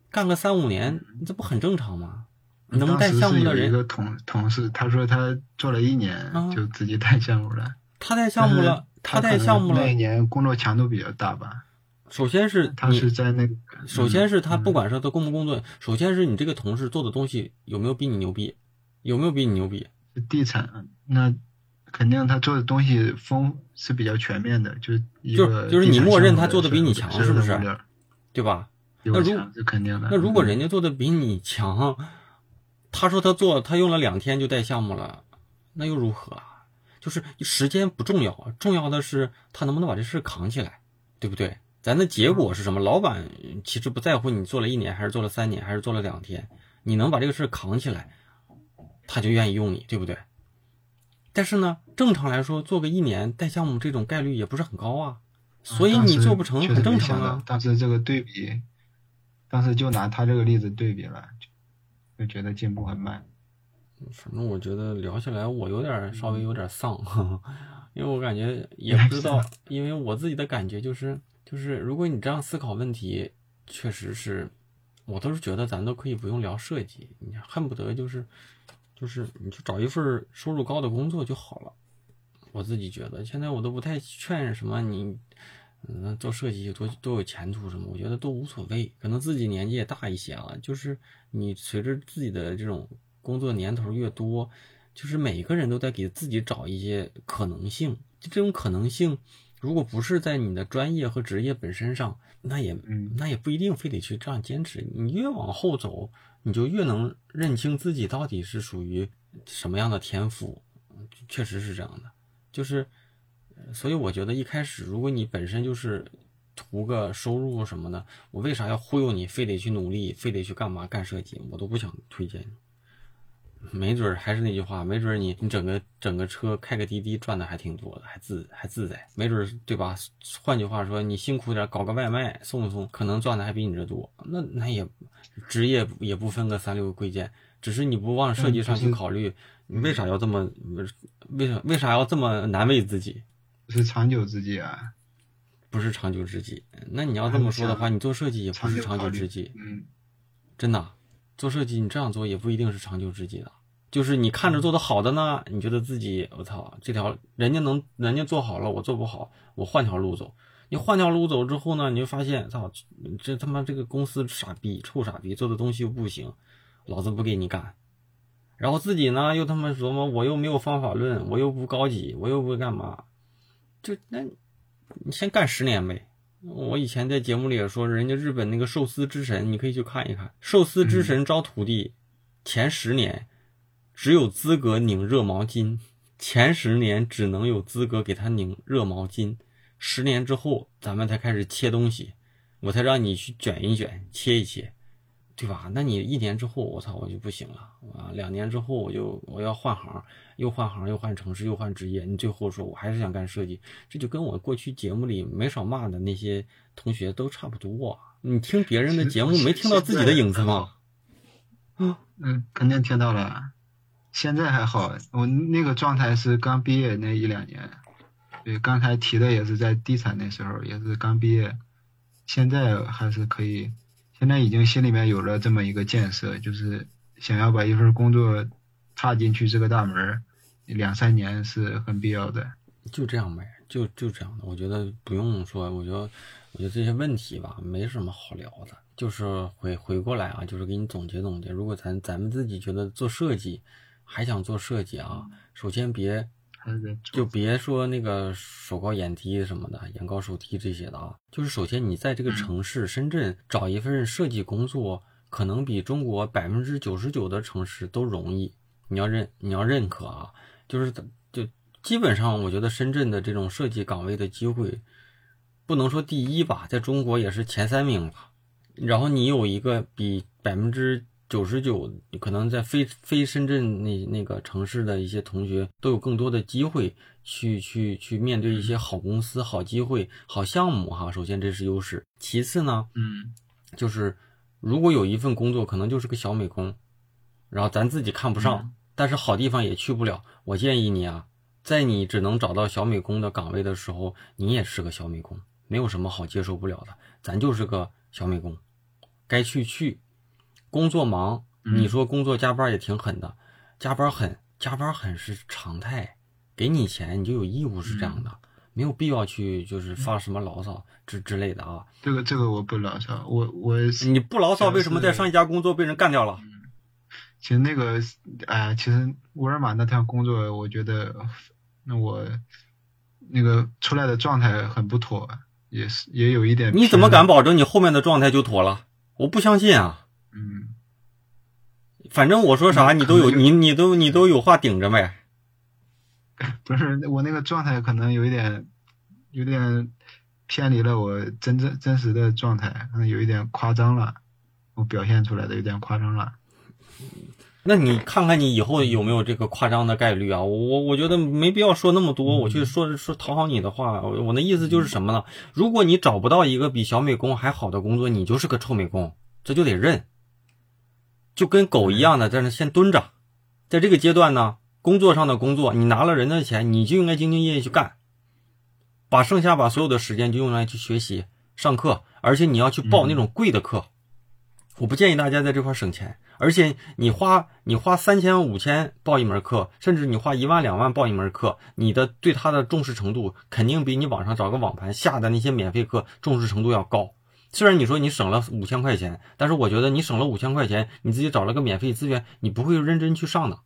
干个三五年，这不很正常吗？能带项目的人，一个同同事，他说他做了一年就自己带项目了。他带项目了，他带项目了那一年工作强度比较大吧？首先是他是在那个，首先是他嗯不管是他工不工作，首先是你这个同事做的东西有没有比你牛逼，有没有比你牛逼？地产，那肯定他做的东西丰是比较全面的，就是一就个就是你默认他做的比你强是不是对吧？那如强是肯定的。那如果嗯人家做的比你强，他说他做他用了两天就带项目了，那又如何啊？就是时间不重要，重要的是他能不能把这事扛起来，对不对？咱的结果是什么？老板其实不在乎你做了一年，还是做了三年，还是做了两天，你能把这个事扛起来，他就愿意用你，对不对？但是呢，正常来说，做个一年带项目这种概率也不是很高啊，所以你做不成很正常啊。当时这个对比，当时就拿他这个例子对比了，就就觉得进步很慢。反正我觉得聊起来，我有点儿稍嗯微有点儿丧，因为我感觉也不知道，因为我自己的感觉就是，就是如果你这样思考问题，确实是，我都是觉得咱都可以不用聊设计，你恨不得就是，就是你就找一份收入高的工作就好了。我自己觉得，现在我都不太劝什么你，嗯，做设计有多多有前途什么，我觉得都无所谓。可能自己年纪也大一些啊，就是你随着自己的这种工作年头越多，就是每个人都在给自己找一些可能性。就这种可能性，如果不是在你的专业和职业本身上，那也嗯那也不一定非得去这样坚持。你越往后走，你就越能认清自己到底是属于什么样的天赋。确实是这样的，就是，呃所以我觉得一开始，如果你本身就是图个收入什么的，我为啥要忽悠你，非得去努力，非得去干嘛干设计，我都不想推荐你。没准儿还是那句话，没准儿你你整个整个车开个滴滴赚的还挺多的，还自还自在，没准儿对吧？换句话说，你辛苦点搞个外卖送一送，可能赚的还比你这多。那那也职业也不分个三六个贵贱，只是你不往设计上去考虑，你为啥要这么为啥为啥要这么难为自己？是长久之计啊，不是长久之计。那你要这么说的话，你做设计也不是长久之计。嗯，真的，做设计你这样做也不一定是长久之计的。就是你看着做的好的呢，你觉得自己我操这条人家能人家做好了，我做不好，我换条路走。你换条路走之后呢，你就发现操这他妈这个公司傻逼臭傻逼，做的东西又不行，老子不给你干。然后自己呢又他妈琢磨我又没有方法论，我又不高级，我又不干嘛，就那你先干十年呗。我以前在节目里也说，人家日本那个寿司之神，你可以去看一看。寿司之神招徒弟，前十年只有资格拧热毛巾，前十年只能有资格给他拧热毛巾，十年之后咱们才开始切东西，我才让你去卷一卷、切一切，对吧？那你一年之后，我操，我就不行了啊！两年之后，我就我要换行，又换行，又换城市，又换职业，你最后说我还是想干设计，这就跟我过去节目里没少骂的那些同学都差不多。你听别人的节目没听到自己的影子吗？嗯，肯定听到了。现在还好，我那个状态是刚毕业那一两年，对，刚才提的也是在地产那时候，也是刚毕业。现在还是可以，现在已经心里面有了这么一个建设，就是想要把一份工作踏进去这个大门，两三年是很必要的。就这样呗，就就这样的。我觉得不用说，我觉得我觉得这些问题吧，没什么好聊的。就是回回过来啊，就是给你总结总结。如果咱咱们自己觉得做设计，还想做设计啊，首先别还是就别说那个手高眼低什么的，眼高手低这些的啊。就是首先你在这个城市深圳找一份设计工作，可能比中国百分之九十九的城市都容易。你要认你要认可啊，就是就基本上我觉得深圳的这种设计岗位的机会，不能说第一吧，在中国也是前三名吧。然后你有一个比百分之九十九可能在非非深圳那那个城市的一些同学都有更多的机会去去去面对一些好公司、好机会、好项目哈。首先这是优势，其次呢，嗯就是如果有一份工作可能就是个小美工，然后咱自己看不上，嗯但是好地方也去不了。我建议你啊，在你只能找到小美工的岗位的时候，你也是个小美工，没有什么好接受不了的。咱就是个小美工，该去去，工作忙，嗯你说工作加班也挺狠的，加班狠，加班狠是常态，给你钱你就有义务是这样的。没有必要去就是发什么牢骚之之类的啊。这个这个我不牢骚，我我你不牢骚，为什么在上一家工作被人干掉了？其实那个，哎呀，其实沃尔玛那趟工作，我觉得那我那个出来的状态很不妥，也是也有一点。你怎么敢保证你后面的状态就妥了？我不相信啊。嗯。反正我说啥，你都有你你都你都有话顶着呗。不是我那个状态可能有一点有点偏离了我真正真实的状态，可能有一点夸张了，我表现出来的有点夸张了。那你看看你以后有没有这个夸张的概率啊？我我觉得没必要说那么多，我去说说讨好你的话。我我那意思就是什么呢？如果你找不到一个比小美工还好的工作，你就是个臭美工，这就得认，就跟狗一样的在那先蹲着。在这个阶段呢，工作上的工作，你拿了人的钱，你就应该兢兢业业去干，把剩下把所有的时间就用来去学习、上课，而且你要去报那种贵的课。我不建议大家在这块省钱。而且你花你花三千五千报一门课，甚至你花一万两万报一门课，你的对他的重视程度肯定比你网上找个网盘下的那些免费课重视程度要高。虽然你说你省了五千块钱，但是我觉得你省了五千块钱，你自己找了个免费资源，你不会认真去上的。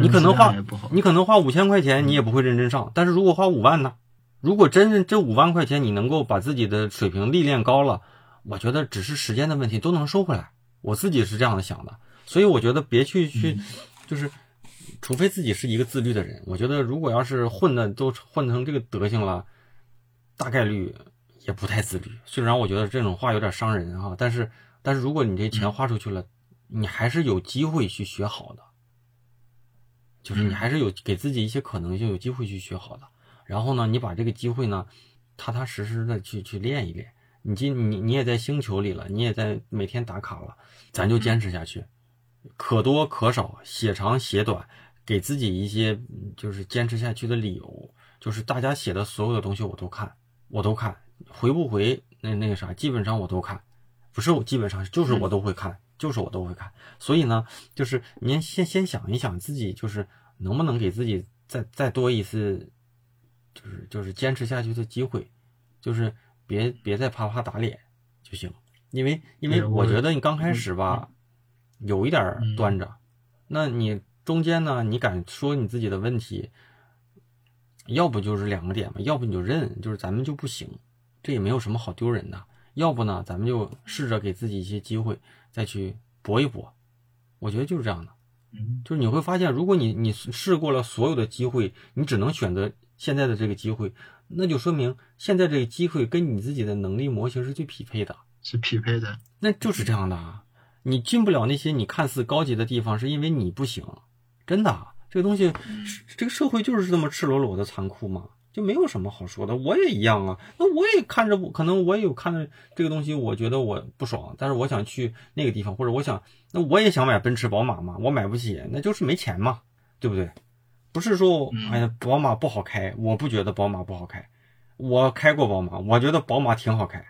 你可能花你可能花五千块钱，你也不会认真上。但是如果花五万呢？如果真是这五万块钱你能够把自己的水平历练高了，我觉得只是时间的问题，都能收回来。我自己是这样的想的，所以我觉得别去去，就是，除非自己是一个自律的人。我觉得如果要是混的都混成这个德行了，大概率也不太自律。虽然我觉得这种话有点伤人哈，但是但是如果你这钱花出去了，你还是有机会去学好的，就是你还是有给自己一些可能性，有机会去学好的。然后呢，你把这个机会呢，踏踏实实的去去练一练。你今你你也在星球里了，你也在每天打卡了，咱就坚持下去，可多可少，写长写短，给自己一些就是坚持下去的理由。就是大家写的所有的东西我都看，我都看，回不回那那个啥，基本上我都看，不是我基本上就是我都会看，就是我都会看。所以呢，就是您先先想一想自己，就是能不能给自己再再多一次，就是就是坚持下去的机会，就是。别别再啪啪打脸就行，因为因为我觉得你刚开始吧，有一点端着，那你中间呢，你敢说你自己的问题，要不就是两个点嘛，要不你就认，就是咱们就不行，这也没有什么好丢人的。要不呢，咱们就试着给自己一些机会，再去搏一搏。我觉得就是这样的，就是你会发现，如果你你试过了所有的机会，你只能选择现在的这个机会。那就说明现在这个机会跟你自己的能力模型是最匹配的，是匹配的。那就是这样的啊，你进不了那些你看似高级的地方，是因为你不行。真的，这个东西，这个社会就是这么赤裸裸的残酷嘛，就没有什么好说的。我也一样啊，那我也看着，可能我也有看着这个东西，我觉得我不爽，但是我想去那个地方，或者我想，那我也想买奔驰、宝马嘛，我买不起，那就是没钱嘛，对不对？不是说，哎呀，宝马不好开，我不觉得宝马不好开，我开过宝马，我觉得宝马挺好开，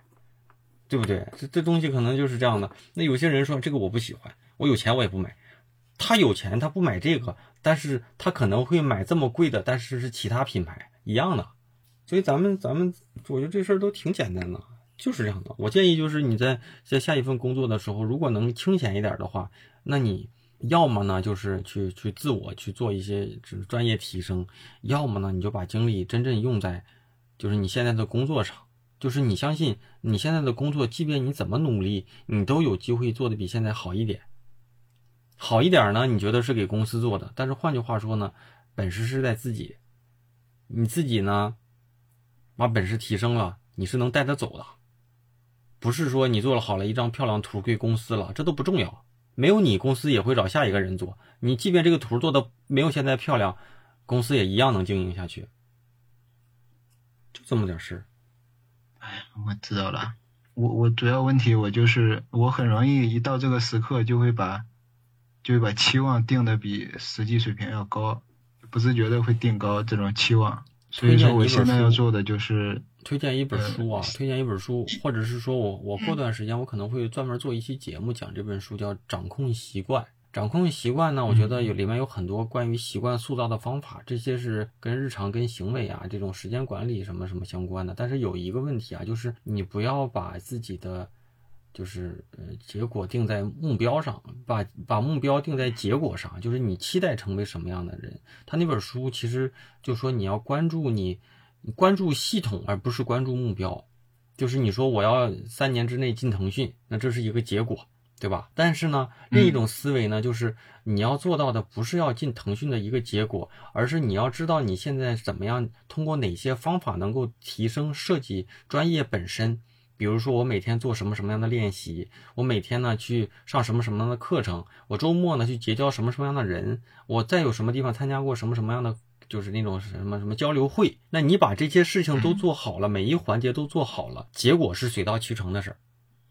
对不对？这这东西可能就是这样的。那有些人说这个我不喜欢，我有钱我也不买。他有钱他不买这个，但是他可能会买这么贵的，但是是其他品牌一样的。所以咱们咱们，我觉得这事儿都挺简单的，就是这样的。我建议就是你在在下一份工作的时候，如果能清闲一点的话，那你。要么呢，就是去去自我去做一些专业提升；要么呢，你就把精力真正用在，就是你现在的工作上。就是你相信你现在的工作，即便你怎么努力，你都有机会做的比现在好一点。好一点呢，你觉得是给公司做的，但是换句话说呢，本事是在自己。你自己呢，把本事提升了，你是能带得走的，不是说你做了好了一张漂亮图给公司了，这都不重要。没有你，公司也会找下一个人做。你即便这个图做的没有现在漂亮，公司也一样能经营下去。就这么点事。哎，我知道了。我我主要问题我就是我很容易一到这个时刻就会把，就会把期望定的比实际水平要高，不自觉的会定高这种期望。所以说我现在要做的就是。推荐一本书啊，推荐一本书，或者是说我我过段时间我可能会专门做一期节目讲这本书，叫《掌控习惯》。掌控习惯呢，我觉得有里面有很多关于习惯塑造的方法，这些是跟日常、跟行为啊这种时间管理什么什么相关的。但是有一个问题啊，就是你不要把自己的就是呃结果定在目标上，把把目标定在结果上，就是你期待成为什么样的人。他那本书其实就说你要关注你关注系统，而不是关注目标。就是你说我要三年之内进腾讯，那这是一个结果，对吧？但是呢，另一种思维呢，就是你要做到的不是要进腾讯的一个结果，而是你要知道你现在怎么样通过哪些方法能够提升设计专业本身。比如说我每天做什么什么样的练习，我每天呢去上什么什么样的课程，我周末呢去结交什么什么样的人，我再有什么地方参加过什么什么样的。就是那种什么什么交流会，那你把这些事情都做好了，每一环节都做好了，结果是水到渠成的事儿。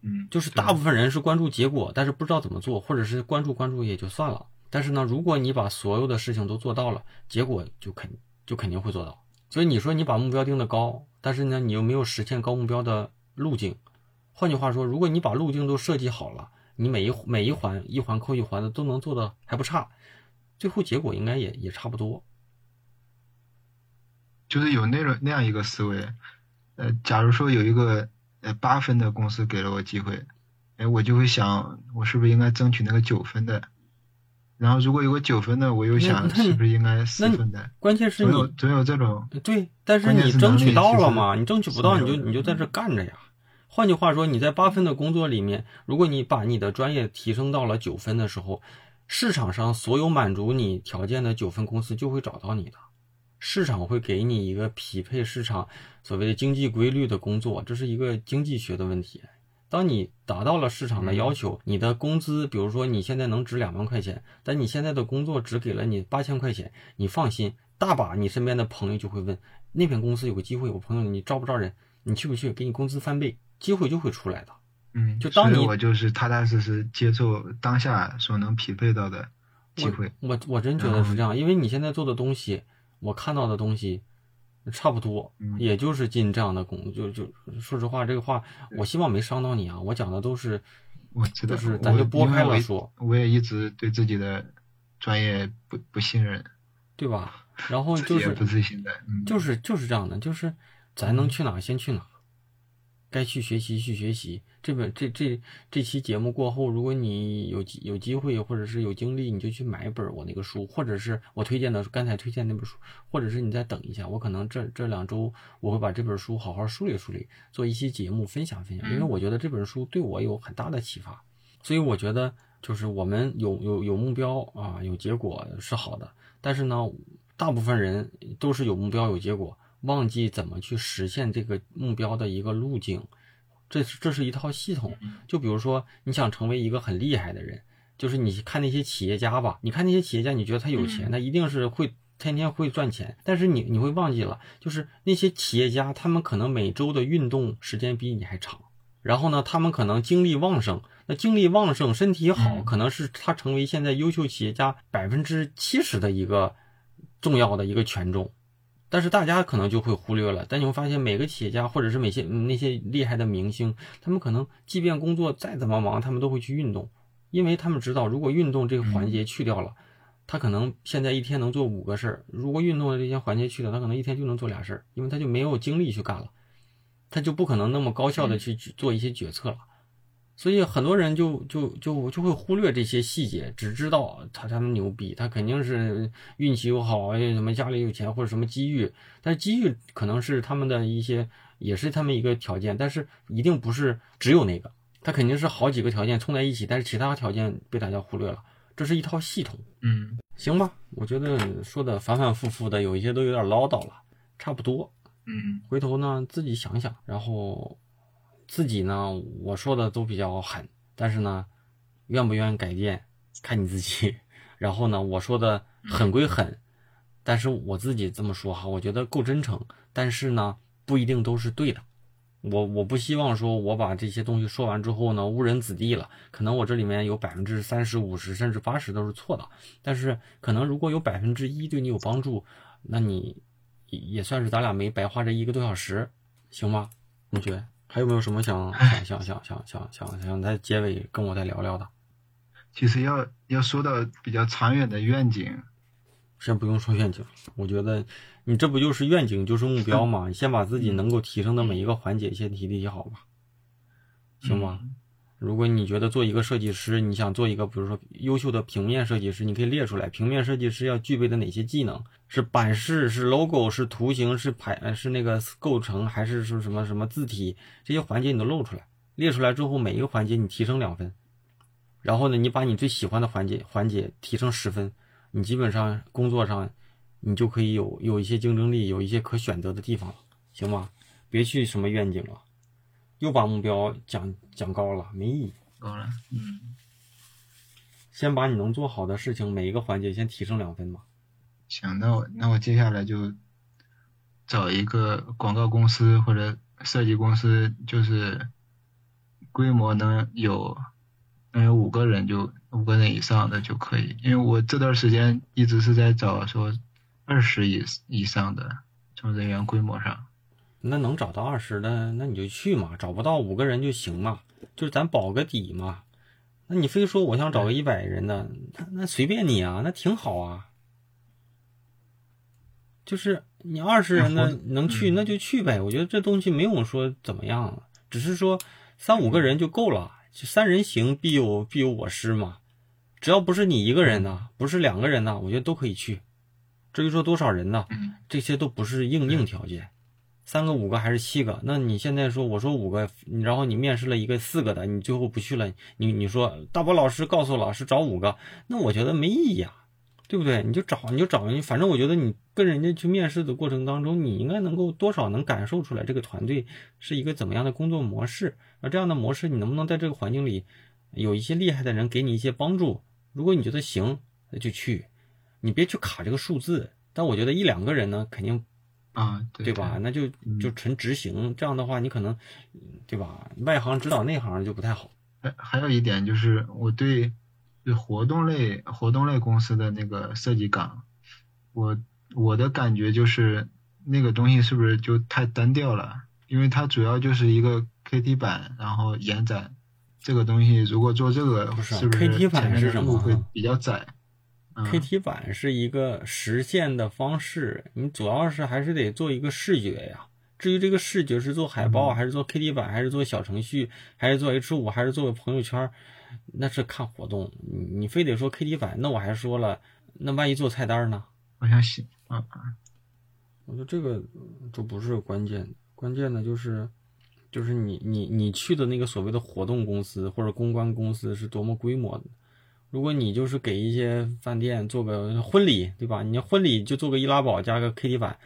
嗯，就是大部分人是关注结果，但是不知道怎么做，或者是关注关注也就算了。但是呢，如果你把所有的事情都做到了，结果就肯就肯定会做到。所以你说你把目标定的高，但是呢，你又没有实现高目标的路径。换句话说，如果你把路径都设计好了，你每一每一环一环扣一环的都能做的还不差，最后结果应该也也差不多。就是有那种那样一个思维，呃，假如说有一个呃八分的公司给了我机会，哎，我就会想，我是不是应该争取那个九分的？然后如果有个九分的，我又想是不是应该四分的？关键是总有总有这种对，但是你争取到了嘛？你争取不到，你就你就在这干着呀。换句话说，你在八分的工作里面，如果你把你的专业提升到了九分的时候，市场上所有满足你条件的九分公司就会找到你的。市场会给你一个匹配市场所谓的经济规律的工作，这是一个经济学的问题。当你达到了市场的要求，你的工资，比如说你现在能值两万块钱，但你现在的工作只给了你八千块钱，你放心，大把你身边的朋友就会问，那边公司有个机会，我朋友你招不招人？你去不去？给你工资翻倍，机会就会出来的。嗯，就当你我就是踏踏实实接受当下所能匹配到的机会。我我真觉得是这样，因为你现在做的东西。我看到的东西差不多，也就是进这样的工，就就说实话，这个话我希望没伤到你啊。我讲的都是，我知道，是咱就拨开了说。我也一直对自己的专业不不信任，对吧？然后就是不自信的，就是就是这样的，就是咱能去哪先去哪。该去学习去学习。这本这这这期节目过后，如果你有有机会或者是有精力，你就去买一本我那个书，或者是我推荐的刚才推荐那本书，或者是你再等一下，我可能这这两周我会把这本书好好梳理梳理，做一期节目分享分享。因为我觉得这本书对我有很大的启发，所以我觉得就是我们有有有目标啊，有结果是好的，但是呢，大部分人都是有目标有结果。忘记怎么去实现这个目标的一个路径，这是这是一套系统。就比如说，你想成为一个很厉害的人，就是你看那些企业家吧，你看那些企业家，你觉得他有钱，他一定是会天天会赚钱。但是你你会忘记了，就是那些企业家，他们可能每周的运动时间比你还长。然后呢，他们可能精力旺盛，那精力旺盛、身体好，可能是他成为现在优秀企业家百分之七十的一个重要的一个权重。但是大家可能就会忽略了，但你会发现每个企业家或者是每些那些厉害的明星，他们可能即便工作再怎么忙，他们都会去运动，因为他们知道，如果运动这个环节去掉了，他可能现在一天能做五个事儿；如果运动的这些环节去掉，他可能一天就能做俩事儿，因为他就没有精力去干了，他就不可能那么高效的去做一些决策了。所以很多人就就就就会忽略这些细节，只知道他他们牛逼，他肯定是运气又好，什么家里有钱或者什么机遇。但是机遇可能是他们的一些，也是他们一个条件，但是一定不是只有那个，他肯定是好几个条件冲在一起，但是其他条件被大家忽略了。这是一套系统。嗯，行吧，我觉得说的反反复复的，有一些都有点唠叨了，差不多。嗯，回头呢自己想想，然后。自己呢，我说的都比较狠，但是呢，愿不愿意改变，看你自己。然后呢，我说的狠归狠，但是我自己这么说哈，我觉得够真诚。但是呢，不一定都是对的。我我不希望说我把这些东西说完之后呢，误人子弟了。可能我这里面有百分之三十五十甚至八十都是错的，但是可能如果有百分之一对你有帮助，那你也算是咱俩没白花这一个多小时，行吗？同学？还有没有什么想想想想想想想想在结尾跟我再聊聊的。其实要要说到比较长远的愿景。先不用说愿景，我觉得你这不就是愿景，就是目标嘛，你先把自己能够提升的每一个环节先提提，好吧？行吗？如果你觉得做一个设计师，你想做一个比如说优秀的平面设计师，你可以列出来，平面设计师要具备的哪些技能？是版式，是 logo，是图形，是排，是那个构成，还是说什么什么字体？这些环节你都露出来，列出来之后，每一个环节你提升两分。然后呢，你把你最喜欢的环节环节提升十分，你基本上工作上你就可以有有一些竞争力，有一些可选择的地方了，行吗？别去什么愿景了。又把目标讲讲高了，没意义。高了，嗯。先把你能做好的事情每一个环节先提升两分嘛。行，那我那我接下来就找一个广告公司或者设计公司，就是规模能有能有五个人就五个人以上的就可以。因为我这段时间一直是在找说二十以以上的从人员规模上。那能找到二十的，那你就去嘛；找不到五个人就行嘛，就是咱保个底嘛。那你非说我想找个一百人的，那那随便你啊，那挺好啊。就是你二十人的能去那就去呗，我觉得这东西没有说怎么样，只是说三五个人就够了，三人行必有必有我师嘛。只要不是你一个人呢，不是两个人呢，我觉得都可以去。至于说多少人呢，这些都不是硬硬条件。三个、五个还是七个？那你现在说，我说五个，然后你面试了一个四个的，你最后不去了，你你说大波老师告诉老师找五个，那我觉得没意义啊，对不对？你就找，你就找，你反正我觉得你跟人家去面试的过程当中，你应该能够多少能感受出来这个团队是一个怎么样的工作模式，而这样的模式你能不能在这个环境里有一些厉害的人给你一些帮助？如果你觉得行，那就去，你别去卡这个数字。但我觉得一两个人呢，肯定。啊，对吧？那就就纯执行，这样的话你可能，对吧？外行指导内行就不太好。还还有一点就是，我对对活动类活动类公司的那个设计岗，我我的感觉就是那个东西是不是就太单调了？因为它主要就是一个 KT 板，然后延展这个东西，如果做这个，是不是 KT 板是什么？会比较窄。KT 板是一个实现的方式，你主要是还是得做一个视觉呀。至于这个视觉是做海报，还是做 KT 板，还是做小程序，还是做 H 五，还是做朋友圈，那是看活动。你你非得说 KT 板，那我还说了，那万一做菜单呢？我想写，嗯嗯，我觉得这个就不是关键，关键的就是，就是你你你去的那个所谓的活动公司或者公关公司是多么规模的。如果你就是给一些饭店做个婚礼，对吧？你婚礼就做个易拉宝加个 KT 板，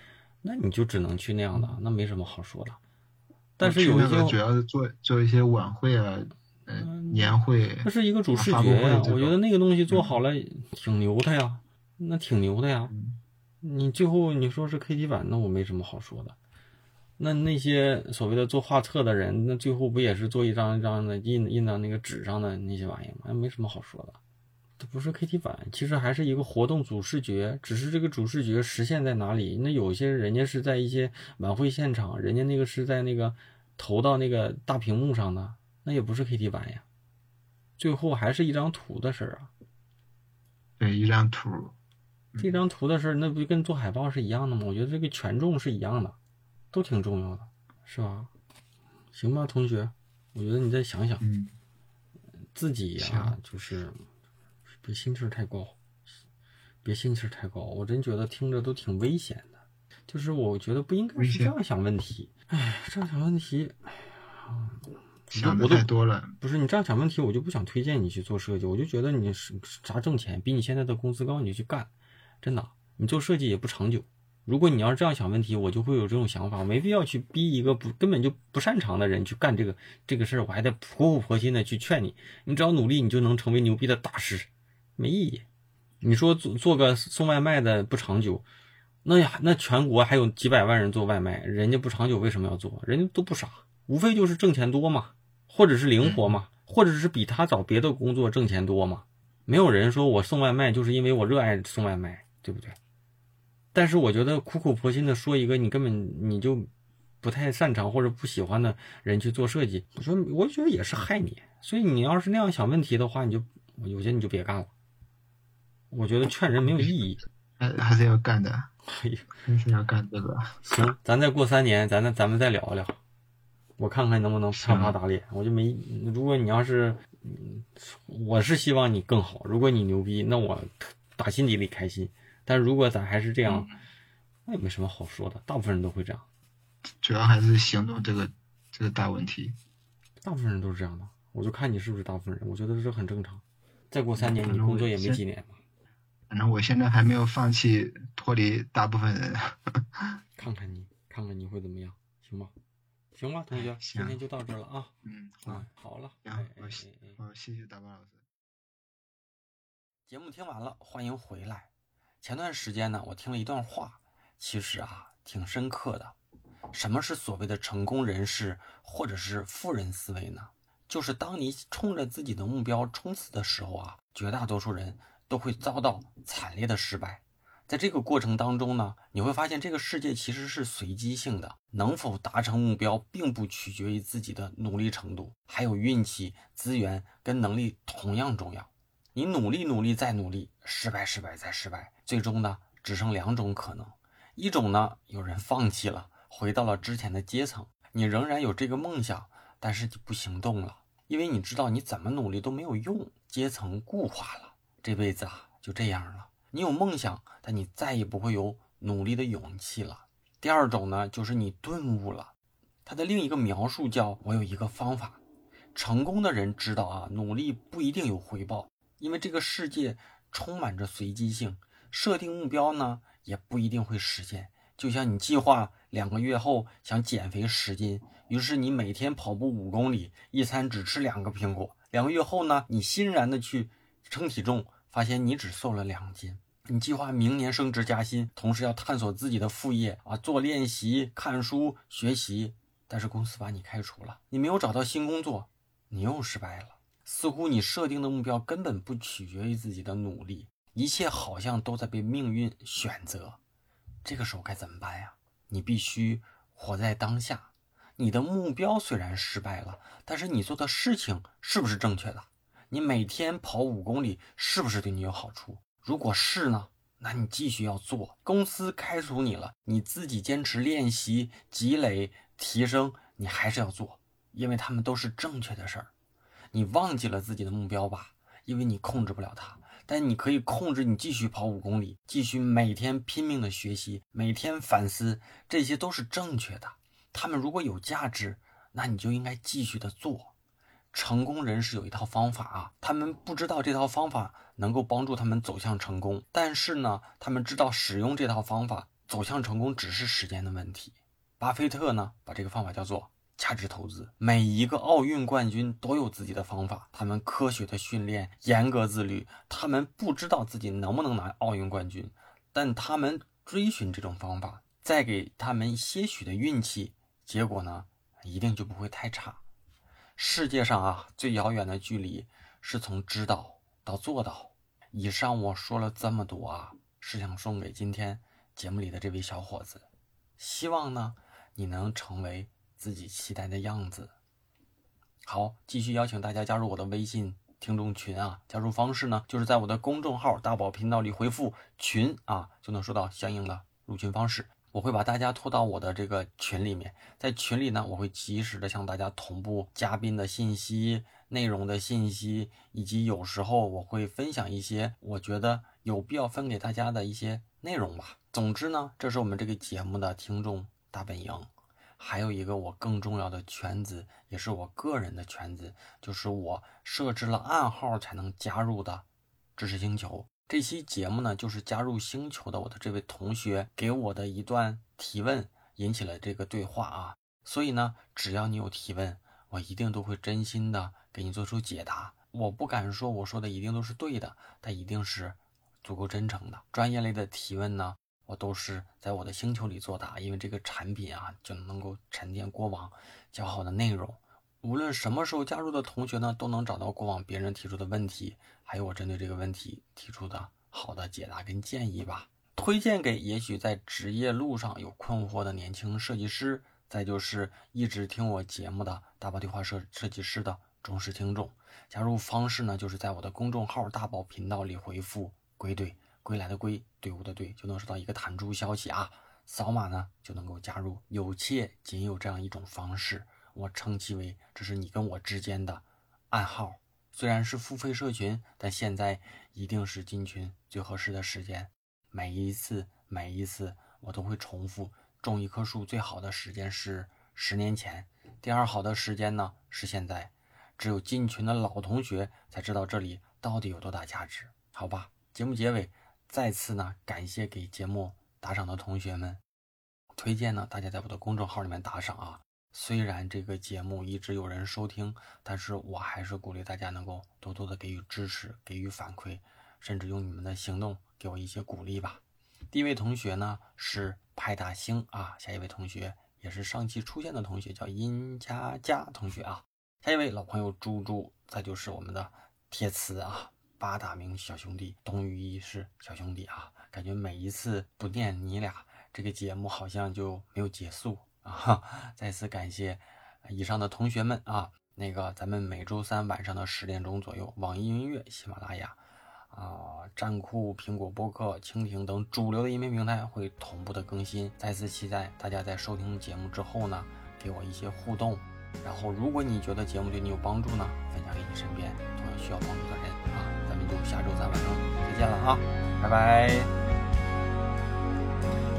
那你就只能去那样的，那没什么好说的。但是有一些主要是做做一些晚会啊，嗯，年会。那是一个主视觉呀，我觉得那个东西做好了挺牛的呀，那挺牛的呀。你最后你说是 KT 板，那我没什么好说的。那那些所谓的做画册的人，那最后不也是做一张一张的印印到那个纸上的那些玩意吗？那没什么好说的。这不是 KT 板，其实还是一个活动主视觉，只是这个主视觉实现在哪里？那有些人家是在一些晚会现场，人家那个是在那个投到那个大屏幕上的，那也不是 KT 板呀。最后还是一张图的事儿啊。对，一张图。这张图的事儿，那不就跟做海报是一样的吗？我觉得这个权重是一样的，都挺重要的，是吧？行吧，同学，我觉得你再想想，自己呀，就是。别心气儿太高，别心气儿太高，我真觉得听着都挺危险的。就是我觉得不应该是这样想问题。哎，这样想问题，哎呀，想的太多了。不是你这样想问题，我就不想推荐你去做设计。我就觉得你是啥挣钱，比你现在的工资高，你就去干。真的，你做设计也不长久。如果你要是这样想问题，我就会有这种想法。没必要去逼一个不根本就不擅长的人去干这个这个事儿，我还得苦口婆心的去劝你。你只要努力，你就能成为牛逼的大师。没意义，你说做做个送外卖的不长久，那呀，那全国还有几百万人做外卖，人家不长久为什么要做？人家都不傻，无非就是挣钱多嘛，或者是灵活嘛，或者是比他找别的工作挣钱多嘛。没有人说我送外卖就是因为我热爱送外卖，对不对？但是我觉得苦口婆心的说一个你根本你就不太擅长或者不喜欢的人去做设计，我说我觉得也是害你。所以你要是那样想问题的话，你就。有些你就别干了。我觉得劝人没有意义。还还是要干的，还是要干这个。行，咱再过三年，咱再咱们再聊一聊，我看看能不能啪啪打脸。我就没，如果你要是，嗯，我是希望你更好。如果你牛逼，那我打心底里开心。但如果咱还是这样，那也没什么好说的。大部分人都会这样，主要还是行动这个这个大问题。大部分人都是这样的。我就看你是不是大部分人，我觉得这很正常。再过三年，你工作也没几年嘛，反正我现在还没有放弃脱离大部分人。看看你，看看你会怎么样，行吗？行吧，同学，今天就到这了啊。嗯，好啊，，好了，行哎哎我谢哎哎好，谢谢大巴老师。节目听完了，欢迎回来。前段时间呢，我听了一段话，其实啊挺深刻的。什么是所谓的成功人士或者是富人思维呢？就是当你冲着自己的目标冲刺的时候啊，绝大多数人都会遭到惨烈的失败。在这个过程当中呢，你会发现这个世界其实是随机性的，能否达成目标并不取决于自己的努力程度，还有运气、资源跟能力同样重要。你努力努力再努力，失败失败再失败，最终呢只剩两种可能：一种呢有人放弃了，回到了之前的阶层，你仍然有这个梦想，但是你不行动了，因为你知道你怎么努力都没有用，阶层固化了，这辈子啊就这样了。你有梦想，但你再也不会有努力的勇气了。第二种呢，就是你顿悟了，它的另一个描述叫“我有一个方法”。成功的人知道啊，努力不一定有回报，因为这个世界充满着随机性，设定目标呢也不一定会实现。就像你计划两个月后想减肥十斤，于是你每天跑步五公里，一餐只吃两个苹果。两个月后呢，你欣然的去称体重，发现你只瘦了两斤。你计划明年升职加薪，同时要探索自己的副业啊，做练习、看书、学习，但是公司把你开除了，你没有找到新工作，你又失败了。似乎你设定的目标根本不取决于自己的努力，一切好像都在被命运选择。这个时候该怎么办呀？你必须活在当下。你的目标虽然失败了，但是你做的事情是不是正确的？你每天跑五公里是不是对你有好处？如果是呢，那你继续要做。公司开除你了，你自己坚持练习、积累、提升，你还是要做，因为他们都是正确的事儿。你忘记了自己的目标吧，因为你控制不了它，但你可以控制你继续跑五公里，继续每天拼命的学习，每天反思，这些都是正确的。他们如果有价值，那你就应该继续的做。成功人士有一套方法啊，他们不知道这套方法能够帮助他们走向成功，但是呢，他们知道使用这套方法走向成功只是时间的问题。巴菲特呢，把这个方法叫做价值投资。每一个奥运冠军都有自己的方法，他们科学的训练，严格自律。他们不知道自己能不能拿奥运冠军，但他们追寻这种方法，再给他们些许的运气，结果呢，一定就不会太差。世界上啊，最遥远的距离是从知道到做到。以上我说了这么多啊，是想送给今天节目里的这位小伙子，希望呢你能成为自己期待的样子。好，继续邀请大家加入我的微信听众群啊，加入方式呢就是在我的公众号“大宝频道”里回复“群”啊，就能收到相应的入群方式。我会把大家拖到我的这个群里面，在群里呢，我会及时的向大家同步嘉宾的信息、内容的信息，以及有时候我会分享一些我觉得有必要分给大家的一些内容吧。总之呢，这是我们这个节目的听众大本营。还有一个我更重要的圈子，也是我个人的圈子，就是我设置了暗号才能加入的知识星球。这期节目呢，就是加入星球的我的这位同学给我的一段提问，引起了这个对话啊。所以呢，只要你有提问，我一定都会真心的给你做出解答。我不敢说我说的一定都是对的，但一定是足够真诚的。专业类的提问呢，我都是在我的星球里作答，因为这个产品啊，就能够沉淀过往较好的内容。无论什么时候加入的同学呢，都能找到过往别人提出的问题，还有我针对这个问题提出的好的解答跟建议吧。推荐给也许在职业路上有困惑的年轻设计师，再就是一直听我节目的大宝对话设设计师的忠实听众。加入方式呢，就是在我的公众号“大宝频道”里回复“归队”，归来的归，队伍的队，就能收到一个弹出消息啊。扫码呢就能够加入。有且仅有这样一种方式，我称其为这是你跟我之间的暗号。虽然是付费社群，但现在一定是进群最合适的时间。每一次，每一次我都会重复：种一棵树最好的时间是十年前，第二好的时间呢是现在。只有进群的老同学才知道这里到底有多大价值，好吧？节目结尾再次呢感谢给节目打赏的同学们，推荐呢大家在我的公众号里面打赏啊。虽然这个节目一直有人收听，但是我还是鼓励大家能够多多的给予支持，给予反馈，甚至用你们的行动给我一些鼓励吧。第一位同学呢是派大星啊，下一位同学也是上期出现的同学，叫殷佳佳同学啊。下一位老朋友猪猪，再就是我们的铁磁啊，八大名小兄弟，东隅一是小兄弟啊，感觉每一次不念你俩，这个节目好像就没有结束啊！再次感谢以上的同学们啊，那个咱们每周三晚上的十点钟左右，网易音乐、喜马拉雅啊、站酷、苹果播客、蜻蜓等主流的音频平台会同步的更新。再次期待大家在收听节目之后呢，给我一些互动。然后，如果你觉得节目对你有帮助呢，分享给你身边同样需要帮助的人啊！咱们就下周三晚上再见了啊，拜拜。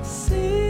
See